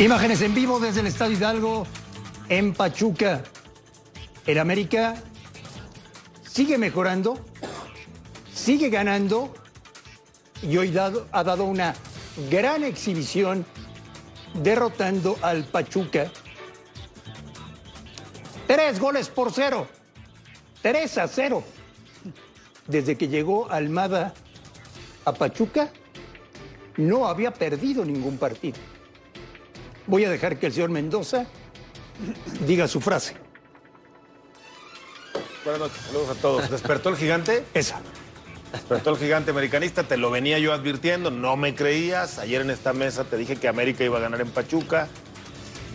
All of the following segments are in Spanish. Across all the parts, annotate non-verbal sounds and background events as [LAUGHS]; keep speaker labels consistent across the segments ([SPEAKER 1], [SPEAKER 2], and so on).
[SPEAKER 1] Imágenes en vivo desde el Estadio Hidalgo en Pachuca. El América sigue mejorando, sigue ganando y hoy ha dado una gran exhibición derrotando al Pachuca. Tres goles por cero. Tres a cero. Desde que llegó Almada a Pachuca, no había perdido ningún partido. Voy a dejar que el señor Mendoza diga su frase.
[SPEAKER 2] Buenas noches, saludos a todos. ¿Despertó el gigante?
[SPEAKER 1] Esa.
[SPEAKER 2] Despertó el gigante americanista, te lo venía yo advirtiendo, no me creías. Ayer en esta mesa te dije que América iba a ganar en Pachuca,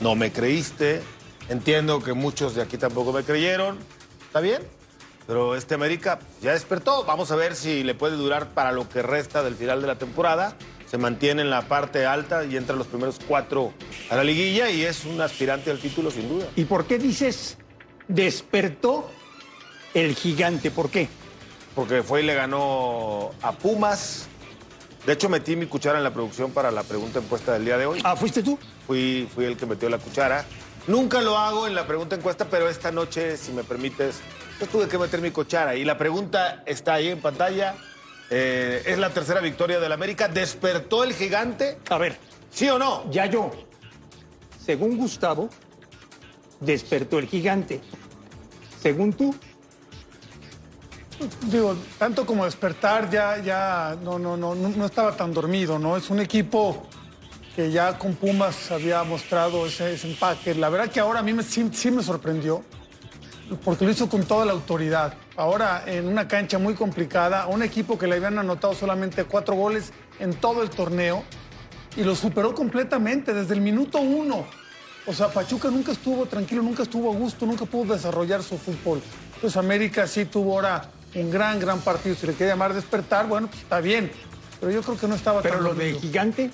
[SPEAKER 2] no me creíste. Entiendo que muchos de aquí tampoco me creyeron. ¿Está bien? Pero este América ya despertó. Vamos a ver si le puede durar para lo que resta del final de la temporada. Se mantiene en la parte alta y entra los primeros cuatro a la liguilla y es un aspirante al título sin duda.
[SPEAKER 1] ¿Y por qué dices despertó el gigante? ¿Por qué?
[SPEAKER 2] porque fue y le ganó a Pumas. De hecho, metí mi cuchara en la producción para la pregunta encuesta del día de hoy.
[SPEAKER 1] Ah, ¿fuiste tú?
[SPEAKER 2] Fui, fui el que metió la cuchara. Nunca lo hago en la pregunta encuesta, pero esta noche, si me permites, yo tuve que meter mi cuchara. Y la pregunta está ahí en pantalla. Eh, ¿Es la tercera victoria del América? ¿Despertó el gigante?
[SPEAKER 1] A ver,
[SPEAKER 2] ¿Sí o no?
[SPEAKER 1] ya yo. Según Gustavo, despertó el gigante. Según tú,
[SPEAKER 3] Digo, tanto como despertar ya, ya no, no, no, no estaba tan dormido, ¿no? Es un equipo que ya con Pumas había mostrado ese, ese empaque. La verdad que ahora a mí me, sí, sí me sorprendió, porque lo hizo con toda la autoridad. Ahora en una cancha muy complicada, a un equipo que le habían anotado solamente cuatro goles en todo el torneo, y lo superó completamente desde el minuto uno. O sea, Pachuca nunca estuvo tranquilo, nunca estuvo a gusto, nunca pudo desarrollar su fútbol. Entonces América sí tuvo ahora un gran, gran partido. Si le quiere llamar despertar, bueno, pues está bien. Pero yo creo que no estaba
[SPEAKER 1] pero
[SPEAKER 3] tan
[SPEAKER 1] lo de gigante,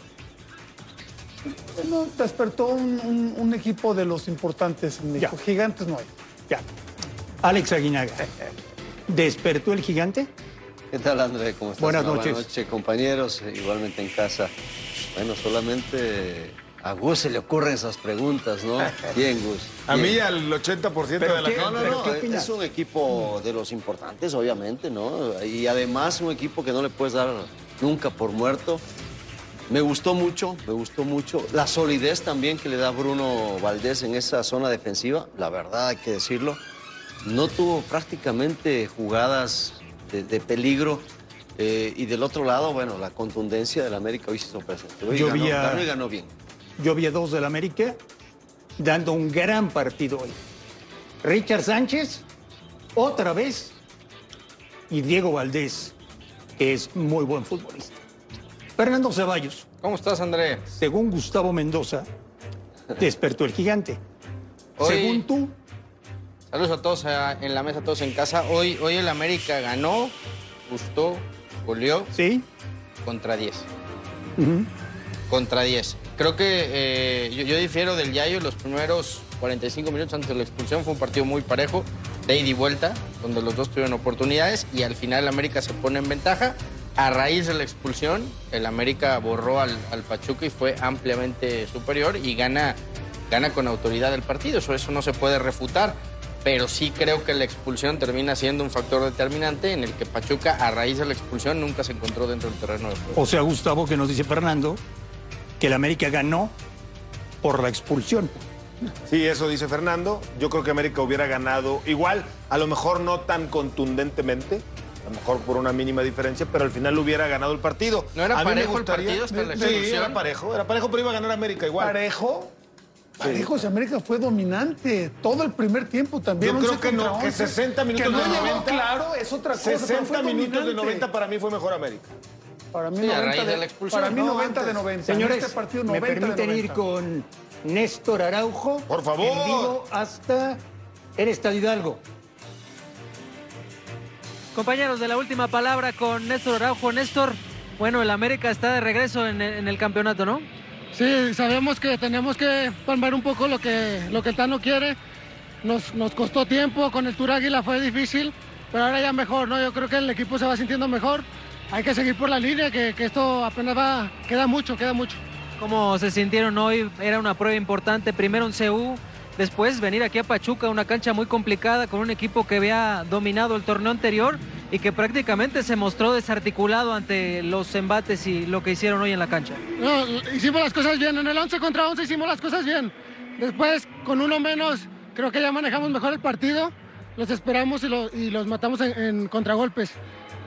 [SPEAKER 3] No, despertó un, un- un equipo de los importantes en México.
[SPEAKER 1] Ya.
[SPEAKER 3] Gigantes no hay.
[SPEAKER 1] ya. Alex Aguinaga, [LAUGHS] ¿despertó el gigante?
[SPEAKER 4] ¿Qué tal, André? ¿Cómo estás?
[SPEAKER 1] Buenas noches.
[SPEAKER 4] Buenas noches, compañeros. eh, Igualmente en casa. Bueno, solamente a Gus se le ocurren esas preguntas, ¿no? [LAUGHS] Bien, Gus.
[SPEAKER 2] A mí al 80% de
[SPEAKER 1] ¿Pero
[SPEAKER 2] la
[SPEAKER 1] qué?
[SPEAKER 4] No, no,
[SPEAKER 1] ¿Pero
[SPEAKER 4] no.
[SPEAKER 1] qué
[SPEAKER 4] Es un equipo de los importantes, obviamente, ¿no? Y además un equipo que no le puedes dar nunca por muerto. Me gustó mucho, me gustó mucho. La solidez también que le da Bruno Valdés en esa zona defensiva, la verdad hay que decirlo. No tuvo prácticamente jugadas de, de peligro. eh, y del otro lado, bueno, la contundencia del América hoy se hizo presente. Hoy
[SPEAKER 1] Yo
[SPEAKER 4] ganó,
[SPEAKER 1] vi a-
[SPEAKER 4] ganó y ganó bien.
[SPEAKER 1] Yo vi a dos del América dando un gran partido hoy. Richard Sánchez, otra vez, y Diego Valdés, que es muy buen futbolista. Fernando Ceballos,
[SPEAKER 5] ¿Cómo estás, André?
[SPEAKER 1] según Gustavo Mendoza, despertó el gigante.
[SPEAKER 5] Hoy-
[SPEAKER 1] Según tú,
[SPEAKER 5] Saludos a todos en la mesa, a todos en casa. Hoy, hoy el América ganó, gustó, goleó
[SPEAKER 1] ¿sí?
[SPEAKER 5] contra 10.
[SPEAKER 1] Ujú.
[SPEAKER 5] Contra 10. Creo que eh, yo, yo difiero del Yayo. Los primeros 45 minutos antes de la expulsión fue un partido muy parejo, de ida y vuelta, donde los dos tuvieron oportunidades y al final el América se pone en ventaja. A raíz de la expulsión, el América borró al, al Pachuca y fue ampliamente superior y gana, gana con autoridad el partido. Eso, eso no se puede refutar. Pero sí creo que la expulsión termina siendo un factor determinante en el que Pachuca, a raíz de la expulsión, nunca se encontró dentro del terreno de juego.
[SPEAKER 1] O sea, Gustavo, que nos dice Fernando, que el América ganó por la expulsión.
[SPEAKER 2] Sí, eso dice Fernando. Yo creo que América hubiera ganado igual, a lo mejor no tan contundentemente, a lo mejor por una mínima diferencia, pero al final hubiera ganado el partido.
[SPEAKER 5] ¿No era
[SPEAKER 2] A mí me
[SPEAKER 5] parejo el partido hasta la
[SPEAKER 2] Sí, era parejo, era parejo, pero iba a ganar América igual.
[SPEAKER 3] Parejo. Parejo, si América fue dominante todo el primer tiempo también.
[SPEAKER 2] Yo creo
[SPEAKER 3] 11
[SPEAKER 2] que no,
[SPEAKER 3] contra
[SPEAKER 2] que
[SPEAKER 3] 11.
[SPEAKER 2] 60 minutos
[SPEAKER 3] que no
[SPEAKER 2] de
[SPEAKER 3] llegó
[SPEAKER 2] 90.
[SPEAKER 3] claro, es otra cosa. pero
[SPEAKER 2] 60
[SPEAKER 3] fue
[SPEAKER 2] minutos de
[SPEAKER 3] dominante.
[SPEAKER 2] 90 para mí fue mejor América.
[SPEAKER 3] Para mí,
[SPEAKER 5] Sí, a
[SPEAKER 3] 90
[SPEAKER 5] raíz de
[SPEAKER 3] de,
[SPEAKER 5] la expulsión,
[SPEAKER 3] para mí
[SPEAKER 2] no,
[SPEAKER 3] 90 de
[SPEAKER 2] antes.
[SPEAKER 3] 90.
[SPEAKER 1] Señores,
[SPEAKER 3] este partido
[SPEAKER 1] ¿me
[SPEAKER 3] 90 de
[SPEAKER 1] permiten
[SPEAKER 3] 90.
[SPEAKER 1] ir con Néstor Araujo?
[SPEAKER 2] Por favor.
[SPEAKER 1] En vivo hasta el Estadio Hidalgo.
[SPEAKER 6] Compañeros, de la última palabra con Néstor Araujo. Néstor, bueno, el América está de regreso en, en el campeonato, ¿no?
[SPEAKER 7] Sí, sabemos que tenemos que palmar un poco lo que, lo que el Tano quiere. Nos, nos costó tiempo, con el Tour Águila fue difícil, pero ahora ya mejor, ¿no? Yo creo que el equipo se va sintiendo mejor. Hay que seguir por la línea, que, que esto apenas va, queda mucho, queda mucho.
[SPEAKER 6] ¿Cómo se sintieron hoy? Era una prueba importante. Primero en CU, después venir aquí a Pachuca, una cancha muy complicada con un equipo que había dominado el torneo anterior y que prácticamente se mostró desarticulado ante los embates y lo que hicieron hoy en la cancha.
[SPEAKER 7] No, hicimos las cosas bien, en el 11 contra 11 hicimos las cosas bien. Después, con uno menos, creo que ya manejamos mejor el partido. Los esperamos y, lo- y los matamos en contragolpes.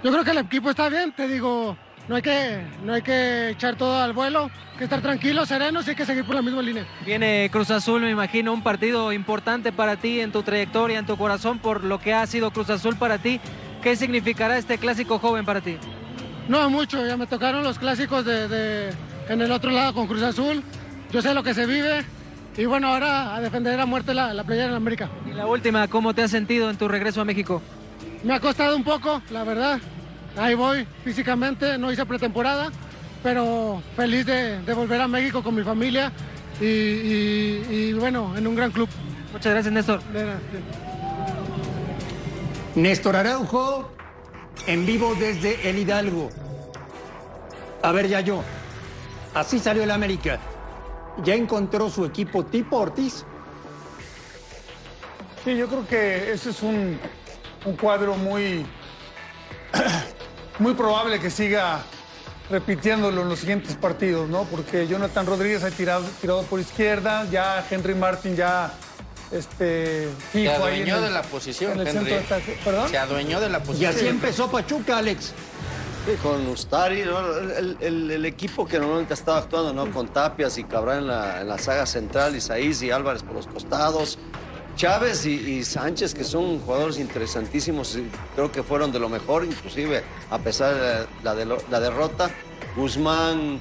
[SPEAKER 7] Yo creo que el equipo está bien, te digo, no hay, que, no hay que echar todo al vuelo, hay que estar tranquilos, serenos y hay que seguir por la misma línea.
[SPEAKER 6] Viene Cruz Azul, me imagino, un partido importante para ti en tu trayectoria, en tu corazón, por lo que ha sido Cruz Azul para ti. ¿Qué significará este clásico joven para ti?
[SPEAKER 7] No mucho, ya me tocaron los clásicos de, de- en el otro lado con Cruz Azul. Yo sé lo que se vive y bueno, ahora a defender a muerte la, la playa en América.
[SPEAKER 6] Y la última, ¿cómo te has sentido en tu regreso a México?
[SPEAKER 7] Me ha costado un poco, la verdad. Ahí voy físicamente, no hice pretemporada, pero feliz de, de volver a México con mi familia y, y- y, bueno, en un gran club.
[SPEAKER 6] Muchas gracias, Néstor.
[SPEAKER 1] Néstor Araujo, en vivo desde el Hidalgo. A ver, ya yo. Así salió el América. ¿Ya encontró su equipo tipo Ortiz?
[SPEAKER 3] Sí, yo creo que ese es un, un cuadro muy, [CLEARS THROAT] muy probable que siga repitiéndolo en los siguientes partidos, ¿no? Porque Jonathan Rodríguez ha tirado, tirado por izquierda, ya Henry Martin ya este,
[SPEAKER 5] Se
[SPEAKER 3] fijo ahí en
[SPEAKER 5] adueñó
[SPEAKER 3] el-
[SPEAKER 5] de la posición,
[SPEAKER 3] en el
[SPEAKER 5] Henry.
[SPEAKER 3] centro de ataque. ¿Perdón?
[SPEAKER 5] Se adueñó de la
[SPEAKER 1] Y
[SPEAKER 5] posición.
[SPEAKER 1] así empezó Pachuca, Alex.
[SPEAKER 4] Sí, con Ustari, ¿no? el, el- el equipo que normalmente estaba actuando, ¿no? Con Tapias y Cabral en la, en la saga central, Isaías y Álvarez por los costados. Chávez y, y Sánchez, que son jugadores interesantísimos, creo que fueron de lo mejor, inclusive a pesar de la, de lo- la derrota. Guzmán,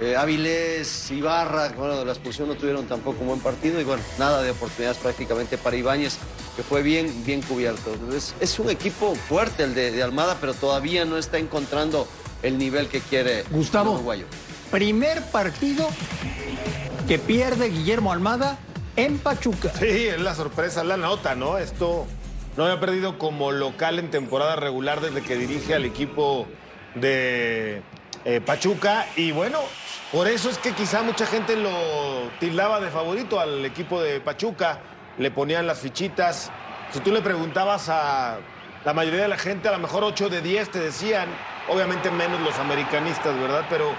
[SPEAKER 4] eh, Avilés, Ibarra, bueno, de la expulsión no tuvieron tampoco un buen partido y bueno, nada de oportunidades prácticamente para Ibáñez, que fue bien, bien cubierto. Es, es un equipo fuerte el de, de Almada, pero todavía no está encontrando el nivel que quiere
[SPEAKER 1] Gustavo.
[SPEAKER 4] el uruguayo.
[SPEAKER 1] Primer partido que pierde Guillermo Almada en Pachuca.
[SPEAKER 2] Sí, es la sorpresa, la nota, ¿no? Esto no había perdido como local en temporada regular desde que dirige al equipo de eh, Pachuca. Y bueno, por eso es que quizá mucha gente lo tildaba de favorito al equipo de Pachuca. Le ponían las fichitas. Si tú le preguntabas a la mayoría de la gente, a lo mejor 8 de 10 te decían, obviamente menos los americanistas, ¿verdad? Pero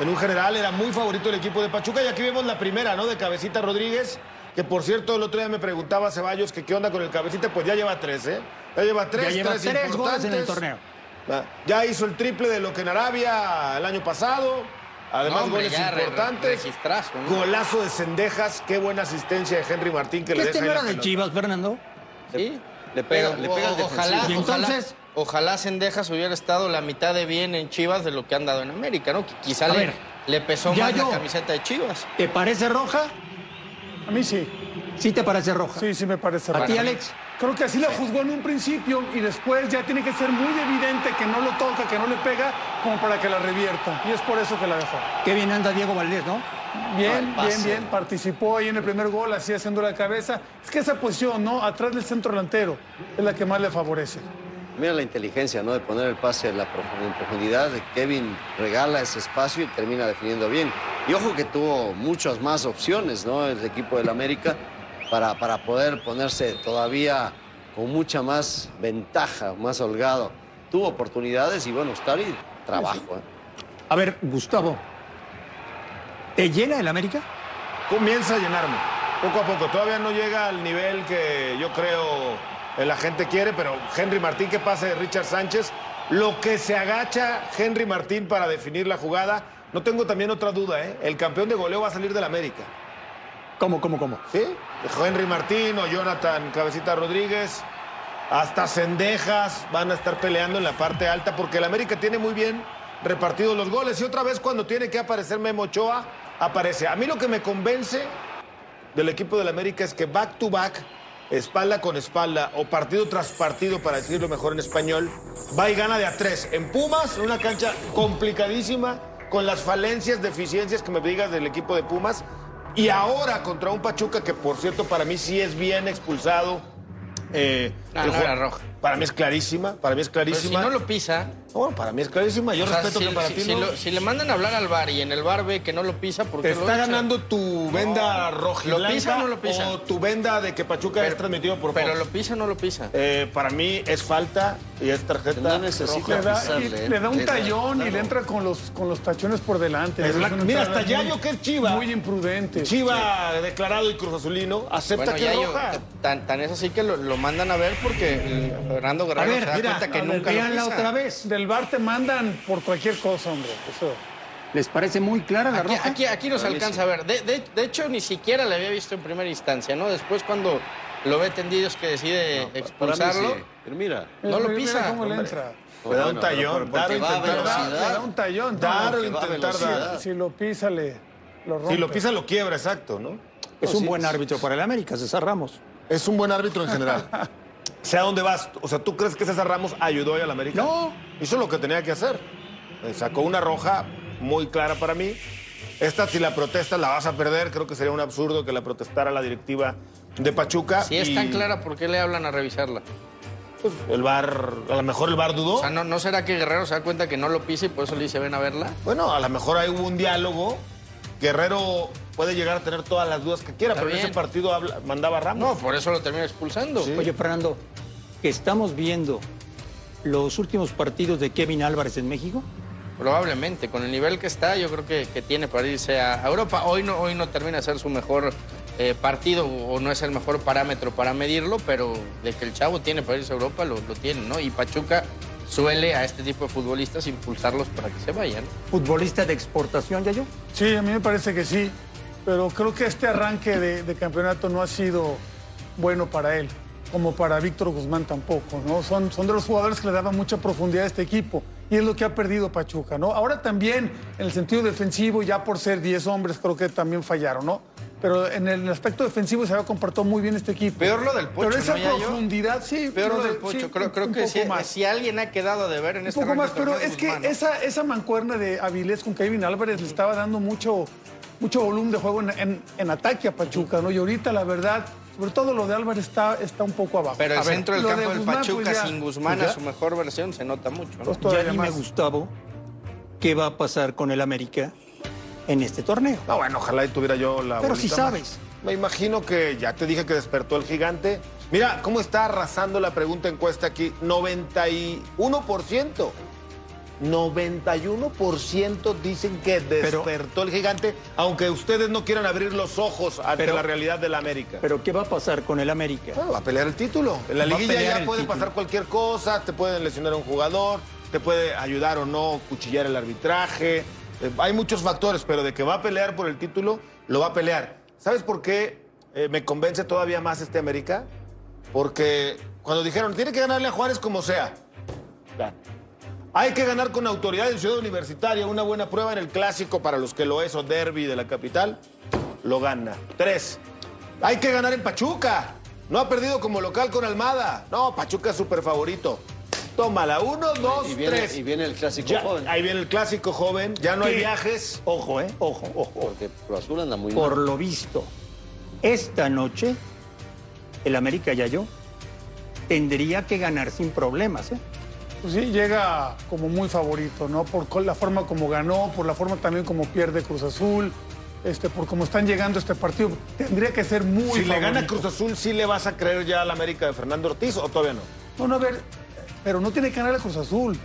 [SPEAKER 2] en un general era muy favorito el equipo de Pachuca. Y aquí vemos la primera, ¿no? De Cabecita Rodríguez. Que por cierto, el otro día me preguntaba Ceballos que qué onda con el Cabecita. Pues ya lleva tres, ¿eh? Ya lleva tres,
[SPEAKER 1] Ya lleva tres goles en el torneo.
[SPEAKER 2] Ya hizo el triple de lo que en Arabia el año pasado. Además,
[SPEAKER 5] No, hombre,
[SPEAKER 2] goles
[SPEAKER 5] re-
[SPEAKER 2] importantes. Golazo de Cendejas. Qué buena asistencia de Henry Martín que
[SPEAKER 1] ¿Que
[SPEAKER 2] le
[SPEAKER 1] este
[SPEAKER 2] deja
[SPEAKER 1] no era de. Chivas, Fernando?
[SPEAKER 5] Sí.
[SPEAKER 4] Le pega,
[SPEAKER 5] Pero,
[SPEAKER 4] le pega
[SPEAKER 5] o- ojalá.
[SPEAKER 1] Y entonces-
[SPEAKER 5] ojalá, ojalá Sendejas hubiera estado la mitad de bien en Chivas de lo que han dado en América, ¿no? Qui- Quizá le,
[SPEAKER 1] ver,
[SPEAKER 5] le pesó más
[SPEAKER 1] yo-
[SPEAKER 5] la camiseta de Chivas.
[SPEAKER 1] ¿Te parece roja?
[SPEAKER 3] A mí sí,
[SPEAKER 1] Sí te parece roja.
[SPEAKER 3] sí, sí me parece
[SPEAKER 1] ¿A
[SPEAKER 3] raro.
[SPEAKER 1] ti, Alex?
[SPEAKER 3] Creo que así la juzgó en un principio y después ya tiene que ser muy evidente que no lo toca, que no le pega, como para que la revierta. Y es por eso que la dejó.
[SPEAKER 1] Qué bien anda Diego Valdés, ¿no?
[SPEAKER 3] Bien, bien, bien. Participó ahí en el primer gol, así haciendo la cabeza. Es que esa posición, ¿no? Atrás del centro delantero, es la que más le favorece.
[SPEAKER 4] Mira la inteligencia, ¿no? De poner el pase en la profundidad. de Kevin regala ese espacio y termina definiendo bien. Y ojo que tuvo muchas más opciones, ¿no? El equipo del América para, para poder ponerse todavía con mucha más ventaja, más holgado. Tuvo oportunidades y bueno, Stari, trabajo. ¿eh?
[SPEAKER 1] A ver, Gustavo. ¿Te llena el América?
[SPEAKER 2] Comienza a llenarme. Poco a poco. Todavía no llega al nivel que yo creo la gente quiere, pero Henry Martín, que pase de Richard Sánchez, Lo que se agacha Henry Martín para definir la jugada. No tengo también otra duda, ¿eh? El campeón de goleo va a salir del América.
[SPEAKER 1] ¿Cómo, cómo, cómo?
[SPEAKER 2] ¿Sí? Henry Martín o Jonathan Cabecita Rodríguez. Hasta Cendejas van a estar peleando en la parte alta porque el América tiene muy bien repartidos los goles. Y otra vez cuando tiene que aparecer Memo Ochoa, aparece. A mí lo que me convence del equipo del América es que back to back, espalda con espalda o partido tras partido, para decirlo mejor en español, va y gana de a tres. En Pumas, una cancha complicadísima, con las falencias, deficiencias que me digas del equipo de Pumas. Y ahora contra un Pachuca que, por cierto, para mí sí es bien expulsado. Eh,
[SPEAKER 5] Ah,
[SPEAKER 2] el
[SPEAKER 5] no
[SPEAKER 2] juego-
[SPEAKER 5] era roja.
[SPEAKER 2] Para mí es clarísima, para mí es
[SPEAKER 5] Pero si
[SPEAKER 2] clarísima.
[SPEAKER 5] no lo pisa,
[SPEAKER 2] Bueno, para mí es clarísima. Yo
[SPEAKER 5] o sea,
[SPEAKER 2] respeto
[SPEAKER 5] si,
[SPEAKER 2] que para
[SPEAKER 5] si-
[SPEAKER 2] ti
[SPEAKER 5] si
[SPEAKER 2] no.
[SPEAKER 5] lo- si le mandan a hablar al bar y en el bar ve que no lo pisa, porque
[SPEAKER 2] ¿Te
[SPEAKER 5] lo
[SPEAKER 2] está ganando tu venda rojiblanca
[SPEAKER 5] ¿Lo pisa o no lo pisa?
[SPEAKER 2] o tu venda de que Pachuca es transmitido por
[SPEAKER 5] Pero
[SPEAKER 2] Fox?
[SPEAKER 5] lo pisa o no lo pisa.
[SPEAKER 2] Eh, para mí es falta y es tarjeta
[SPEAKER 4] No necesita
[SPEAKER 3] Le da,
[SPEAKER 4] pisarle, ¿eh?
[SPEAKER 3] le da un
[SPEAKER 4] Le da,
[SPEAKER 3] tallón y le entra con los, con los tachones por delante.
[SPEAKER 2] Es la-
[SPEAKER 3] Es una
[SPEAKER 2] mira, hasta Yayo, que es Chiva.
[SPEAKER 3] Muy imprudente.
[SPEAKER 2] Chiva declarado y Cruz Azulino acepta
[SPEAKER 5] Bueno,
[SPEAKER 2] que
[SPEAKER 5] ya
[SPEAKER 2] es
[SPEAKER 5] yo-
[SPEAKER 2] roja.
[SPEAKER 5] tan, tan es así que lo, lo mandan a ver porque Fernando
[SPEAKER 1] A
[SPEAKER 5] Guerrero
[SPEAKER 1] ver,
[SPEAKER 5] se da
[SPEAKER 1] mira,
[SPEAKER 5] cuenta que
[SPEAKER 1] a ver,
[SPEAKER 5] nunca lo
[SPEAKER 1] otra vez.
[SPEAKER 3] Del bar te mandan por cualquier cosa, hombre. Eso.
[SPEAKER 1] ¿Les parece muy clara la
[SPEAKER 5] Aquí,
[SPEAKER 1] roja?
[SPEAKER 5] aquí, aquí no se alcanza a ver. De, de- de hecho, ni siquiera le había visto en primera instancia, ¿no? Después, cuando lo ve tendido, es que decide
[SPEAKER 4] mí
[SPEAKER 5] expulsarlo.
[SPEAKER 4] sí. Pero mira.
[SPEAKER 5] No lo
[SPEAKER 3] Mira
[SPEAKER 5] pisa,
[SPEAKER 3] cómo le entra.
[SPEAKER 2] Le da un tallón, dar o intentar
[SPEAKER 3] Le da,
[SPEAKER 2] dar.
[SPEAKER 3] le da un tallón.
[SPEAKER 2] Dar o intentar dar.
[SPEAKER 3] Si lo pisa, le lo rompe.
[SPEAKER 2] Si lo pisa, lo quiebra, exacto, ¿no?
[SPEAKER 1] Es
[SPEAKER 4] No,
[SPEAKER 1] un
[SPEAKER 4] sí,
[SPEAKER 1] buen
[SPEAKER 4] sí,
[SPEAKER 1] árbitro para el América, César Ramos.
[SPEAKER 2] Es un buen árbitro en general. [LAUGHS] sea dónde vas. O sea, ¿tú crees que César Ramos ayudó hoy al América?
[SPEAKER 1] No.
[SPEAKER 2] Hizo lo que tenía que hacer. Eh, Sacó una roja muy clara para mí. Esta, si la protestas, la vas a perder. Creo que sería un absurdo que la protestara la directiva de Pachuca.
[SPEAKER 5] Si es
[SPEAKER 2] y,
[SPEAKER 5] tan clara, ¿por qué le hablan a revisarla?
[SPEAKER 2] pues, el bar, a lo mejor el bar dudó.
[SPEAKER 5] O sea, ¿no, ¿no será que Guerrero se da cuenta que no lo pisa y por eso le dice ven a verla?
[SPEAKER 2] Bueno, a lo mejor ahí hubo un diálogo. Guerrero puede llegar a tener todas las dudas que quiera,
[SPEAKER 5] Está
[SPEAKER 2] pero en ese partido habla- mandaba Ramos.
[SPEAKER 5] No, por eso lo termina expulsando.
[SPEAKER 1] Oye, Fernando, que estamos viendo los últimos partidos de Kevin Álvarez en México.
[SPEAKER 5] Probablemente, con el nivel que está, yo creo que, que tiene para irse a Europa. Hoy no, hoy no termina de ser su mejor eh, partido o no es el mejor parámetro para medirlo, pero de que el chavo tiene para irse a Europa, lo, lo tiene, ¿no? Y Pachuca suele a este tipo de futbolistas impulsarlos para que se vayan.
[SPEAKER 1] Futbolista de exportación, ya yo.
[SPEAKER 3] Sí, a mí me parece que sí. Pero creo que este arranque de, de campeonato no ha sido bueno para él, como para Víctor Guzmán tampoco, ¿no? Son, son de los jugadores que le daban mucha profundidad a este equipo y es lo que ha perdido Pachuca, ¿no? Ahora también, en el sentido defensivo, ya por ser 10 hombres, creo que también fallaron, ¿no? Pero en el aspecto defensivo se había comportado muy bien este equipo.
[SPEAKER 5] Peor lo del Pocho,
[SPEAKER 3] Pero esa profundidad, sí.
[SPEAKER 5] Peor lo
[SPEAKER 3] de-
[SPEAKER 5] del Pocho.
[SPEAKER 3] sí,
[SPEAKER 5] creo creo
[SPEAKER 3] un
[SPEAKER 5] que
[SPEAKER 3] poco
[SPEAKER 5] si,
[SPEAKER 3] más.
[SPEAKER 5] si alguien ha quedado de ver en
[SPEAKER 3] Un
[SPEAKER 5] este
[SPEAKER 3] poco más, pero es que
[SPEAKER 5] Guzmán, ¿no?
[SPEAKER 3] esa, esa mancuerna de Avilés con Kevin Álvarez le estaba dando mucho, mucho volumen de juego en, en- en ataque a Pachuca, ¿no? Y ahorita, la verdad, sobre todo lo de Álvarez está, está un poco abajo.
[SPEAKER 5] Pero el
[SPEAKER 3] A ver,
[SPEAKER 5] centro del campo
[SPEAKER 3] de
[SPEAKER 5] del Pachuca
[SPEAKER 3] pues ya-
[SPEAKER 5] sin Guzmán
[SPEAKER 1] pues
[SPEAKER 5] a
[SPEAKER 1] ya-
[SPEAKER 5] su mejor versión se nota mucho, ¿no?
[SPEAKER 3] pues
[SPEAKER 1] Ya dime,
[SPEAKER 3] más.
[SPEAKER 1] Gustavo, ¿qué va a pasar con el América en este torneo?
[SPEAKER 2] No, bueno, ojalá y tuviera yo la
[SPEAKER 1] Pero si
[SPEAKER 2] más.
[SPEAKER 1] sabes.
[SPEAKER 2] Me imagino que ya te dije que despertó el gigante. Mira cómo está arrasando la pregunta encuesta aquí. 91%. 91% dicen que despertó el gigante, aunque ustedes no quieran abrir los ojos ante
[SPEAKER 1] Pero-
[SPEAKER 2] la realidad del América.
[SPEAKER 1] ¿Pero qué va a pasar con el América?
[SPEAKER 2] Bueno, va a pelear el título. En la
[SPEAKER 1] Va
[SPEAKER 2] liguilla ya puede
[SPEAKER 1] título.
[SPEAKER 2] pasar cualquier cosa, te pueden lesionar a un jugador, te puede ayudar o no cuchillar el arbitraje. Eh, hay muchos factores, pero de que va a pelear por el título, lo va a pelear. ¿Sabes por qué eh, me convence todavía más este América? Porque cuando dijeron, tiene que ganarle a Juárez como sea. Ya. Hay que ganar con autoridad en Ciudad Universitaria, una buena prueba en el clásico para los que lo es o derby de la capital, lo gana. Tres, hay que ganar en Pachuca. No ha perdido como local con Almada. No, Pachuca es súper favorito. Tómala, uno, dos,
[SPEAKER 4] Y viene,
[SPEAKER 2] tres.
[SPEAKER 4] y viene el clásico
[SPEAKER 2] Ya,
[SPEAKER 4] joven.
[SPEAKER 2] ahí viene el clásico joven, ya no hay viajes.
[SPEAKER 1] Ojo, ¿eh? Ojo, ojo.
[SPEAKER 4] Porque Cruz Azul anda muy
[SPEAKER 1] Por
[SPEAKER 4] mal.
[SPEAKER 1] lo visto, esta noche, el América Yayo tendría que ganar sin problemas, ¿eh?
[SPEAKER 3] Pues sí, llega como muy favorito, ¿no? Por la forma como ganó, por la forma también como pierde Cruz Azul, este, por cómo están llegando este partido. Tendría que ser muy
[SPEAKER 2] Si le gana Cruz Azul, ¿sí le vas a creer ya al América de Fernando Ortiz o todavía no?
[SPEAKER 3] No, no, a ver, pero no tiene que ganar a Cruz Azul.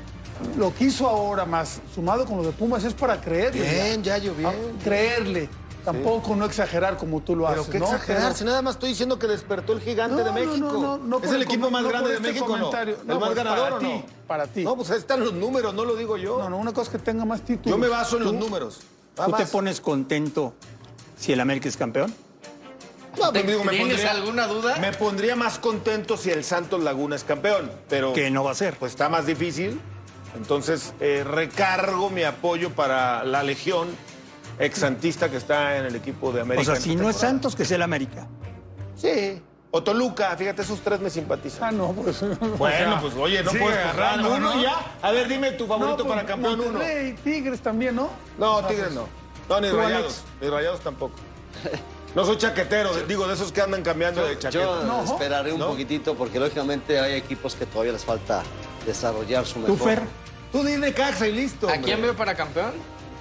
[SPEAKER 3] Lo que hizo ahora, más sumado con lo de Pumas, es para creerle.
[SPEAKER 2] Bien,
[SPEAKER 3] ya.
[SPEAKER 2] Bien.
[SPEAKER 3] Ah, creerle. Tampoco no exagerar como tú lo
[SPEAKER 2] Pero
[SPEAKER 3] haces,
[SPEAKER 2] qué
[SPEAKER 3] ¿no?
[SPEAKER 2] exagerar, si nada más estoy diciendo que despertó el gigante
[SPEAKER 3] No,
[SPEAKER 2] de México.
[SPEAKER 3] no, no, no
[SPEAKER 2] ¿Es el
[SPEAKER 3] el
[SPEAKER 2] equipo más
[SPEAKER 3] no
[SPEAKER 2] grande de
[SPEAKER 3] este
[SPEAKER 2] México no? ¿El
[SPEAKER 3] No,
[SPEAKER 2] más
[SPEAKER 3] pues,
[SPEAKER 2] ganador
[SPEAKER 3] para
[SPEAKER 2] o no?
[SPEAKER 3] ti, para ti.
[SPEAKER 2] No, pues ahí están los números, no lo digo yo.
[SPEAKER 3] No, no, una cosa es que tenga más títulos.
[SPEAKER 2] Yo me baso en los números.
[SPEAKER 1] ¿Tú te pones contento si el América es campeón?
[SPEAKER 2] No, pues, digo, me
[SPEAKER 5] ¿Tienes
[SPEAKER 2] pondría-
[SPEAKER 5] alguna duda?
[SPEAKER 2] Me pondría más contento si el Santos Laguna es campeón, pero
[SPEAKER 1] Que no va a ser.
[SPEAKER 2] pues está más difícil. Entonces eh, recargo mi apoyo para la legión exantista que está en el equipo de América.
[SPEAKER 1] O sea, si no es. Santos, que sea el América.
[SPEAKER 2] Sí. O Toluca, fíjate, esos tres me simpatizan.
[SPEAKER 3] Ah, no, pues. [LAUGHS]
[SPEAKER 2] Bueno, pues oye, no puedes agarrar uno
[SPEAKER 3] ¿no?
[SPEAKER 2] ya. A ver, dime tu favorito
[SPEAKER 3] No, pues,
[SPEAKER 2] para campeón uno.
[SPEAKER 3] Tigres también, ¿no?
[SPEAKER 2] No, Tigres no. No, ni
[SPEAKER 3] ¿Tú,
[SPEAKER 2] rayados. Ni rayados tampoco. No soy chaquetero, digo, de esos que andan cambiando de chaqueta.
[SPEAKER 4] Yo
[SPEAKER 3] No.
[SPEAKER 4] esperaré un
[SPEAKER 2] ¿No?
[SPEAKER 4] poquitito porque lógicamente hay equipos que todavía les falta desarrollar su mejor.
[SPEAKER 1] ¿Tú, Fer?
[SPEAKER 2] Tú dile Caxa y listo.
[SPEAKER 5] ¿A
[SPEAKER 2] hombre.
[SPEAKER 5] quién veo para campeón?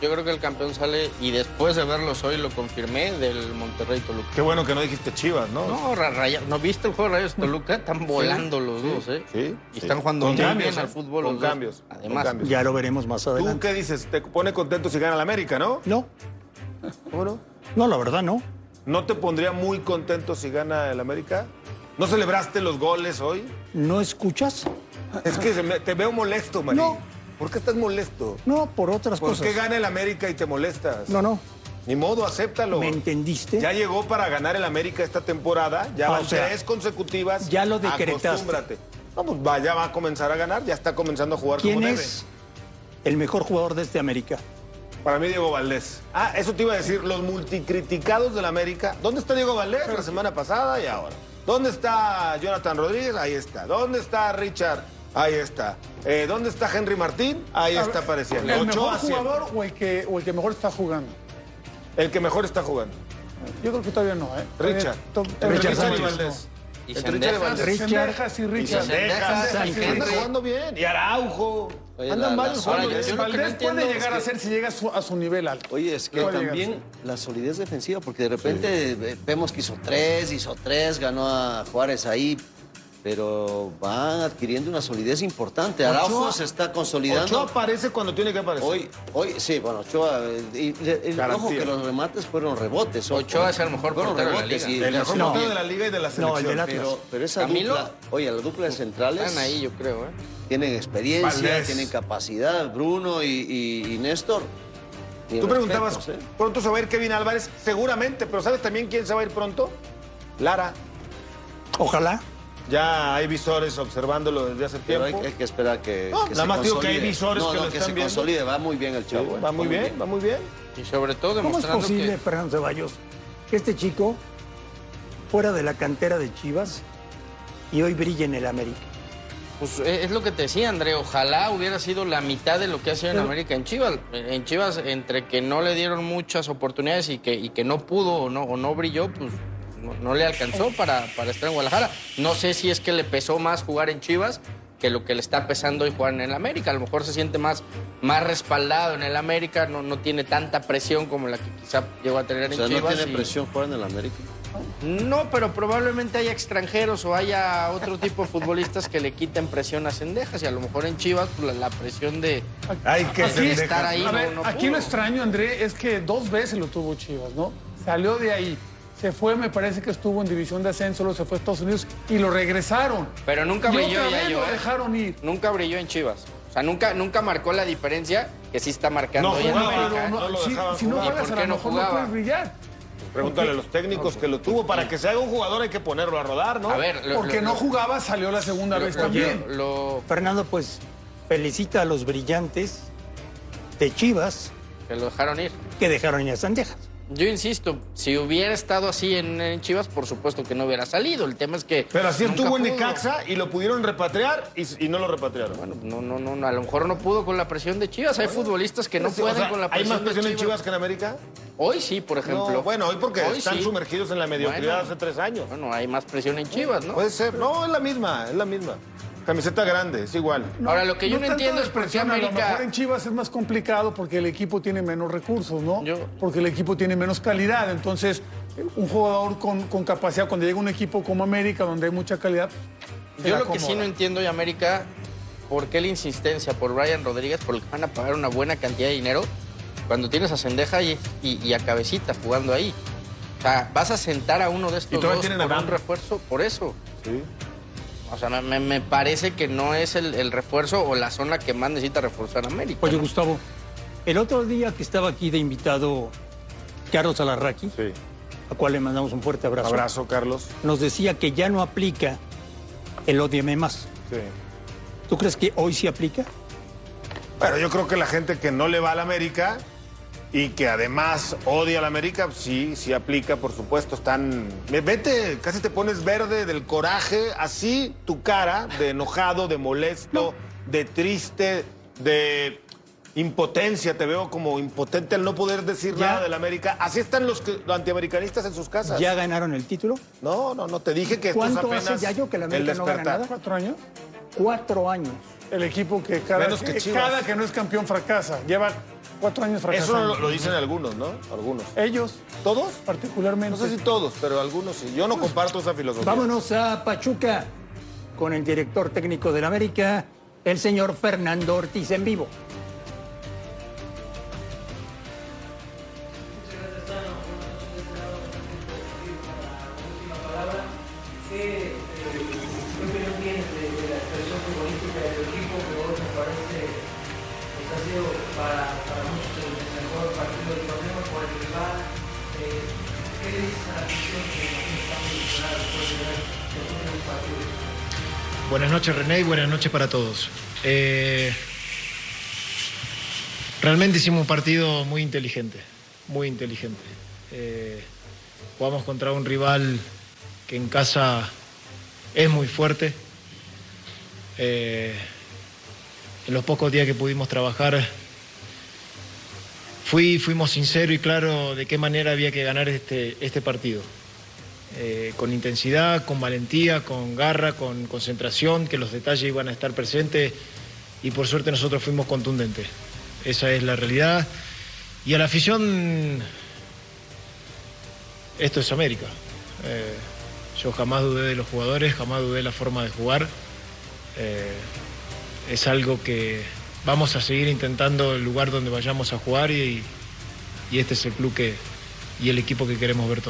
[SPEAKER 5] Yo creo que el campeón sale, y después de verlos hoy lo confirmé, del Monterrey Toluca.
[SPEAKER 2] Qué bueno que no dijiste Chivas, ¿no?
[SPEAKER 5] No, Ra- Raya- ¿no viste el juego de Rayos Toluca? Están volando los dos, ¿eh?
[SPEAKER 2] Sí.
[SPEAKER 5] Y están jugando
[SPEAKER 2] Con
[SPEAKER 5] muy
[SPEAKER 2] cambios,
[SPEAKER 5] bien al
[SPEAKER 2] ¿eh?
[SPEAKER 5] fútbol
[SPEAKER 2] Con
[SPEAKER 5] los dos.
[SPEAKER 2] cambios. con
[SPEAKER 5] Además,
[SPEAKER 2] cambios.
[SPEAKER 1] Ya lo veremos más
[SPEAKER 2] ¿Tú
[SPEAKER 1] adelante.
[SPEAKER 2] qué dices? ¿Te pone contento si gana la América, no?
[SPEAKER 1] No,
[SPEAKER 2] ¿Cómo no?
[SPEAKER 1] no, la verdad no.
[SPEAKER 2] ¿No te pondría muy contento si gana el América? ¿No celebraste los goles hoy?
[SPEAKER 1] ¿No escuchas?
[SPEAKER 2] Es que se me- te veo molesto, María.
[SPEAKER 1] No.
[SPEAKER 2] ¿Por qué estás molesto?
[SPEAKER 1] No, por otras
[SPEAKER 2] ¿Por
[SPEAKER 1] cosas.
[SPEAKER 2] qué gana el América y te molestas?
[SPEAKER 1] No, no.
[SPEAKER 2] Ni modo, acéptalo.
[SPEAKER 1] ¿Me entendiste?
[SPEAKER 2] Ya llegó para ganar el América esta temporada. Ya
[SPEAKER 1] Ah,
[SPEAKER 2] van
[SPEAKER 1] o sea,
[SPEAKER 2] tres consecutivas.
[SPEAKER 1] ya lo decretaste.
[SPEAKER 2] Acostúmbrate. No, pues va, ya va a comenzar a ganar. Ya está comenzando a jugar
[SPEAKER 1] ¿Quién
[SPEAKER 2] como
[SPEAKER 1] es el mejor jugador de este América?
[SPEAKER 2] Para mí, Diego Valdés. Ah, eso te iba a decir. Los multicriticados del América. ¿Dónde está Diego Valdés? La semana pasada y ahora. ¿Dónde está Jonathan Rodríguez? Ahí está. ¿Dónde está Richard? Ahí está. Eh, ¿Dónde está Henry Martín? Ahí está apareciendo.
[SPEAKER 3] ¿El
[SPEAKER 2] Ochoa
[SPEAKER 3] mejor jugador o el, que, o el que mejor está jugando?
[SPEAKER 2] El que mejor está jugando.
[SPEAKER 3] Yo creo que todavía no, ¿eh?
[SPEAKER 2] Richard.
[SPEAKER 3] To-
[SPEAKER 2] Entre
[SPEAKER 1] Richard Sánchez.
[SPEAKER 2] Valdés.
[SPEAKER 5] Y
[SPEAKER 2] Richard y.
[SPEAKER 1] Richard.
[SPEAKER 3] Y
[SPEAKER 5] Henry.
[SPEAKER 2] jugando bien. Y Araujo.
[SPEAKER 4] Oye,
[SPEAKER 2] Andan varios
[SPEAKER 5] no
[SPEAKER 3] Valdés puede llegar a
[SPEAKER 5] que-
[SPEAKER 3] ser si llega a su, a su nivel alto.
[SPEAKER 4] Oye, es que
[SPEAKER 3] llegar,
[SPEAKER 4] también la solidez defensiva, porque de repente eh, vemos que hizo tres, hizo tres, ganó a Juárez ahí, pero van adquiriendo una solidez importante. Araujo
[SPEAKER 2] Ochoa-
[SPEAKER 4] se está consolidando.
[SPEAKER 2] Ochoa aparece cuando tiene que aparecer.
[SPEAKER 4] Hoy, hoy, sí, bueno, Ochoa, eh, y- ojo que los remates fueron rebotes. ojo.
[SPEAKER 5] Ochoa es el mejor portero de la
[SPEAKER 4] rebotes
[SPEAKER 5] liga.
[SPEAKER 4] y
[SPEAKER 2] el mejor
[SPEAKER 1] No.
[SPEAKER 2] portero de la liga y de la selección.
[SPEAKER 1] No, el del Atlas.
[SPEAKER 4] Pero, pero esa
[SPEAKER 5] Camilo.
[SPEAKER 4] dupla, oye, la dupla de centrales
[SPEAKER 5] Están ahí, yo creo, ¿eh?
[SPEAKER 4] tienen experiencia,
[SPEAKER 2] Valdés.
[SPEAKER 4] tienen capacidad, Bruno y, y- y Néstor.
[SPEAKER 2] Tú preguntabas,
[SPEAKER 4] ¿eh?
[SPEAKER 2] pronto se va a ir Kevin Álvarez, seguramente, pero ¿sabes también quién se va a ir pronto? Lara.
[SPEAKER 1] Ojalá.
[SPEAKER 2] Ya hay visores observándolo desde hace
[SPEAKER 4] Pero
[SPEAKER 2] tiempo.
[SPEAKER 4] hay, hay que esperar que,
[SPEAKER 2] No,
[SPEAKER 4] que
[SPEAKER 2] nada
[SPEAKER 4] se
[SPEAKER 2] más digo que hay visores
[SPEAKER 4] no,
[SPEAKER 2] que
[SPEAKER 4] no,
[SPEAKER 2] lo
[SPEAKER 4] que
[SPEAKER 2] están
[SPEAKER 4] se
[SPEAKER 2] viendo.
[SPEAKER 4] consolide, va muy bien el chavo. ¿eh?
[SPEAKER 2] va muy bien, va muy bien.
[SPEAKER 5] Y sobre todo
[SPEAKER 1] ¿Cómo es
[SPEAKER 5] demostrando
[SPEAKER 1] posible,
[SPEAKER 5] que...
[SPEAKER 1] Fernando Ceballos, que este chico fuera de la cantera de Chivas y hoy brille en el América?
[SPEAKER 5] Pues eh, es lo que te decía, André. Ojalá hubiera sido la mitad de lo que ha sido en América en Chivas. En Chivas, entre que no le dieron muchas oportunidades y que, y que no pudo o no, o no brilló, pues no, no le alcanzó para, para estar en Guadalajara. No sé si es que le pesó más jugar en Chivas que lo que le está pesando hoy jugar en el América. A lo mejor se siente más, más respaldado en el América, no, no tiene tanta presión como la que quizá llegó a tener
[SPEAKER 4] O
[SPEAKER 5] en
[SPEAKER 4] sea, no
[SPEAKER 5] Chivas.
[SPEAKER 4] tiene
[SPEAKER 5] y-
[SPEAKER 4] presión jugar en el América.
[SPEAKER 5] No, pero probablemente haya extranjeros o haya otro tipo de futbolistas que le quiten presión a Cendejas y a lo mejor en Chivas pues, la, la presión de,
[SPEAKER 2] Hay que
[SPEAKER 3] Aquí
[SPEAKER 5] estar ahí
[SPEAKER 3] A
[SPEAKER 5] no,
[SPEAKER 3] ver,
[SPEAKER 5] no
[SPEAKER 3] aquí
[SPEAKER 5] pudo.
[SPEAKER 3] lo extraño, André, es que dos veces lo tuvo Chivas, ¿no? Salió de ahí, se fue, me parece que estuvo en división de ascenso, luego se fue a Estados Unidos y lo regresaron.
[SPEAKER 5] Pero nunca
[SPEAKER 3] y
[SPEAKER 5] brilló
[SPEAKER 3] otra
[SPEAKER 5] ya
[SPEAKER 3] vez
[SPEAKER 5] yo,
[SPEAKER 3] lo
[SPEAKER 5] ¿eh?
[SPEAKER 3] dejaron ir.
[SPEAKER 5] Nunca brilló en Chivas. O sea, nunca, nunca marcó la diferencia que sí está marcando
[SPEAKER 2] No
[SPEAKER 5] hoy en
[SPEAKER 2] jugaba,
[SPEAKER 5] América.
[SPEAKER 3] Pero
[SPEAKER 5] ¿eh?
[SPEAKER 3] no,
[SPEAKER 2] no lo
[SPEAKER 3] si, no
[SPEAKER 2] jugar.
[SPEAKER 5] ¿Y
[SPEAKER 3] juegas, a lo
[SPEAKER 5] no
[SPEAKER 3] mejor no puedes brillar.
[SPEAKER 2] Pregúntale a los técnicos que lo tuvo. Para que se haga un jugador hay que ponerlo a rodar, ¿no?
[SPEAKER 5] A ver, lo-
[SPEAKER 3] Porque
[SPEAKER 5] lo-
[SPEAKER 3] no jugaba, salió la segunda
[SPEAKER 5] lo-
[SPEAKER 3] vez
[SPEAKER 5] lo-
[SPEAKER 3] también.
[SPEAKER 5] lo-
[SPEAKER 1] Fernando, pues felicita a los brillantes de Chivas
[SPEAKER 5] que lo dejaron ir.
[SPEAKER 1] que dejaron ir a Sandejas.
[SPEAKER 5] Yo insisto, si hubiera estado así en, en Chivas, por supuesto que no hubiera salido. El tema es que.
[SPEAKER 2] Pero así estuvo en. Necaxa y lo pudieron repatriar y, y no lo repatriaron.
[SPEAKER 5] Bueno, no, no, no, a lo mejor no pudo con la presión de Chivas. Hay futbolistas que no
[SPEAKER 2] O sea,
[SPEAKER 5] pueden con la
[SPEAKER 2] ¿Hay
[SPEAKER 5] presión
[SPEAKER 2] más presión
[SPEAKER 5] de
[SPEAKER 2] en Chivas que en América?
[SPEAKER 5] Hoy sí, por ejemplo.
[SPEAKER 2] No, bueno, hoy porque
[SPEAKER 5] Hoy
[SPEAKER 2] están
[SPEAKER 5] sí.
[SPEAKER 2] sumergidos en la mediocridad
[SPEAKER 5] Bueno.
[SPEAKER 2] hace tres años.
[SPEAKER 5] Bueno, hay más presión en Chivas, ¿no?
[SPEAKER 2] Puede ser. No, es la misma, es la misma. Camiseta grande, es igual.
[SPEAKER 5] Ahora, lo que yo no, entiendo es por qué
[SPEAKER 3] A lo mejor en Chivas es más complicado porque el equipo tiene menos recursos, ¿no?
[SPEAKER 5] Yo-
[SPEAKER 3] Porque el equipo tiene menos calidad. Entonces, un jugador con, con capacidad, cuando llega un equipo como América, donde hay mucha calidad. se
[SPEAKER 5] Yo lo que sí no entiendo de América, ¿por qué la insistencia por Brian Rodríguez, por el que van a pagar una buena cantidad de dinero? cuando tienes a Sendeja y, y, a Cabecita jugando ahí. O sea, vas a sentar a uno de estos dos por un refuerzo por eso. Sí. O sea, me, parece que no es el, refuerzo o la zona que más necesita reforzar América.
[SPEAKER 1] Oye, Gustavo, el otro día que estaba aquí de invitado Carlos Alarraqui, sí. a cual le mandamos un fuerte abrazo.
[SPEAKER 2] Abrazo, Carlos.
[SPEAKER 1] Nos decía que ya no aplica el odieme más. Sí. ¿Tú crees que hoy sí aplica?
[SPEAKER 2] Bueno, yo creo que la gente que no le va a la América y que además odia a la América, sí, sí aplica, por supuesto. Están. Vete, casi te pones verde del coraje, así tu cara de enojado, de molesto, de triste, de impotencia. Te veo como impotente al no poder decir nada de la América. Así están los, antiamericanistas en sus casas.
[SPEAKER 1] ¿Ya ganaron el título?
[SPEAKER 2] No, no, no. Te dije que
[SPEAKER 1] ¿Cuánto esto es hace yo que la América no gana nada?
[SPEAKER 3] ¿Cuatro años?
[SPEAKER 1] Cuatro años.
[SPEAKER 3] El equipo que cada, que, cada que no es campeón fracasa. Lleva cuatro años fracasando.
[SPEAKER 2] Eso lo, dicen algunos, ¿no? Algunos.
[SPEAKER 3] Ellos.
[SPEAKER 2] ¿Todos?
[SPEAKER 3] Particularmente.
[SPEAKER 2] No sé si todos, pero algunos sí. Yo no comparto esa filosofía.
[SPEAKER 1] Vámonos a Pachuca con el director técnico del América, el señor Fernando Ortiz en vivo.
[SPEAKER 8] Buenas noches René y buenas noches para todos. Eh, realmente hicimos un partido muy inteligente, muy inteligente. Eh, jugamos contra un rival que en casa es muy fuerte. Eh, en los pocos días que pudimos trabajar, fui, fuimos sinceros y claros de qué manera había que ganar este, este partido. Eh, con intensidad, con valentía, con garra, con concentración, que los detalles iban a estar presentes y por suerte nosotros fuimos contundentes. Esa es la realidad. Y a la afición, esto es América. Eh, yo jamás dudé de los jugadores, jamás dudé de la forma de jugar. Eh, es algo que vamos a seguir intentando el lugar donde vayamos a jugar y, este es el club que, y el equipo que queremos ver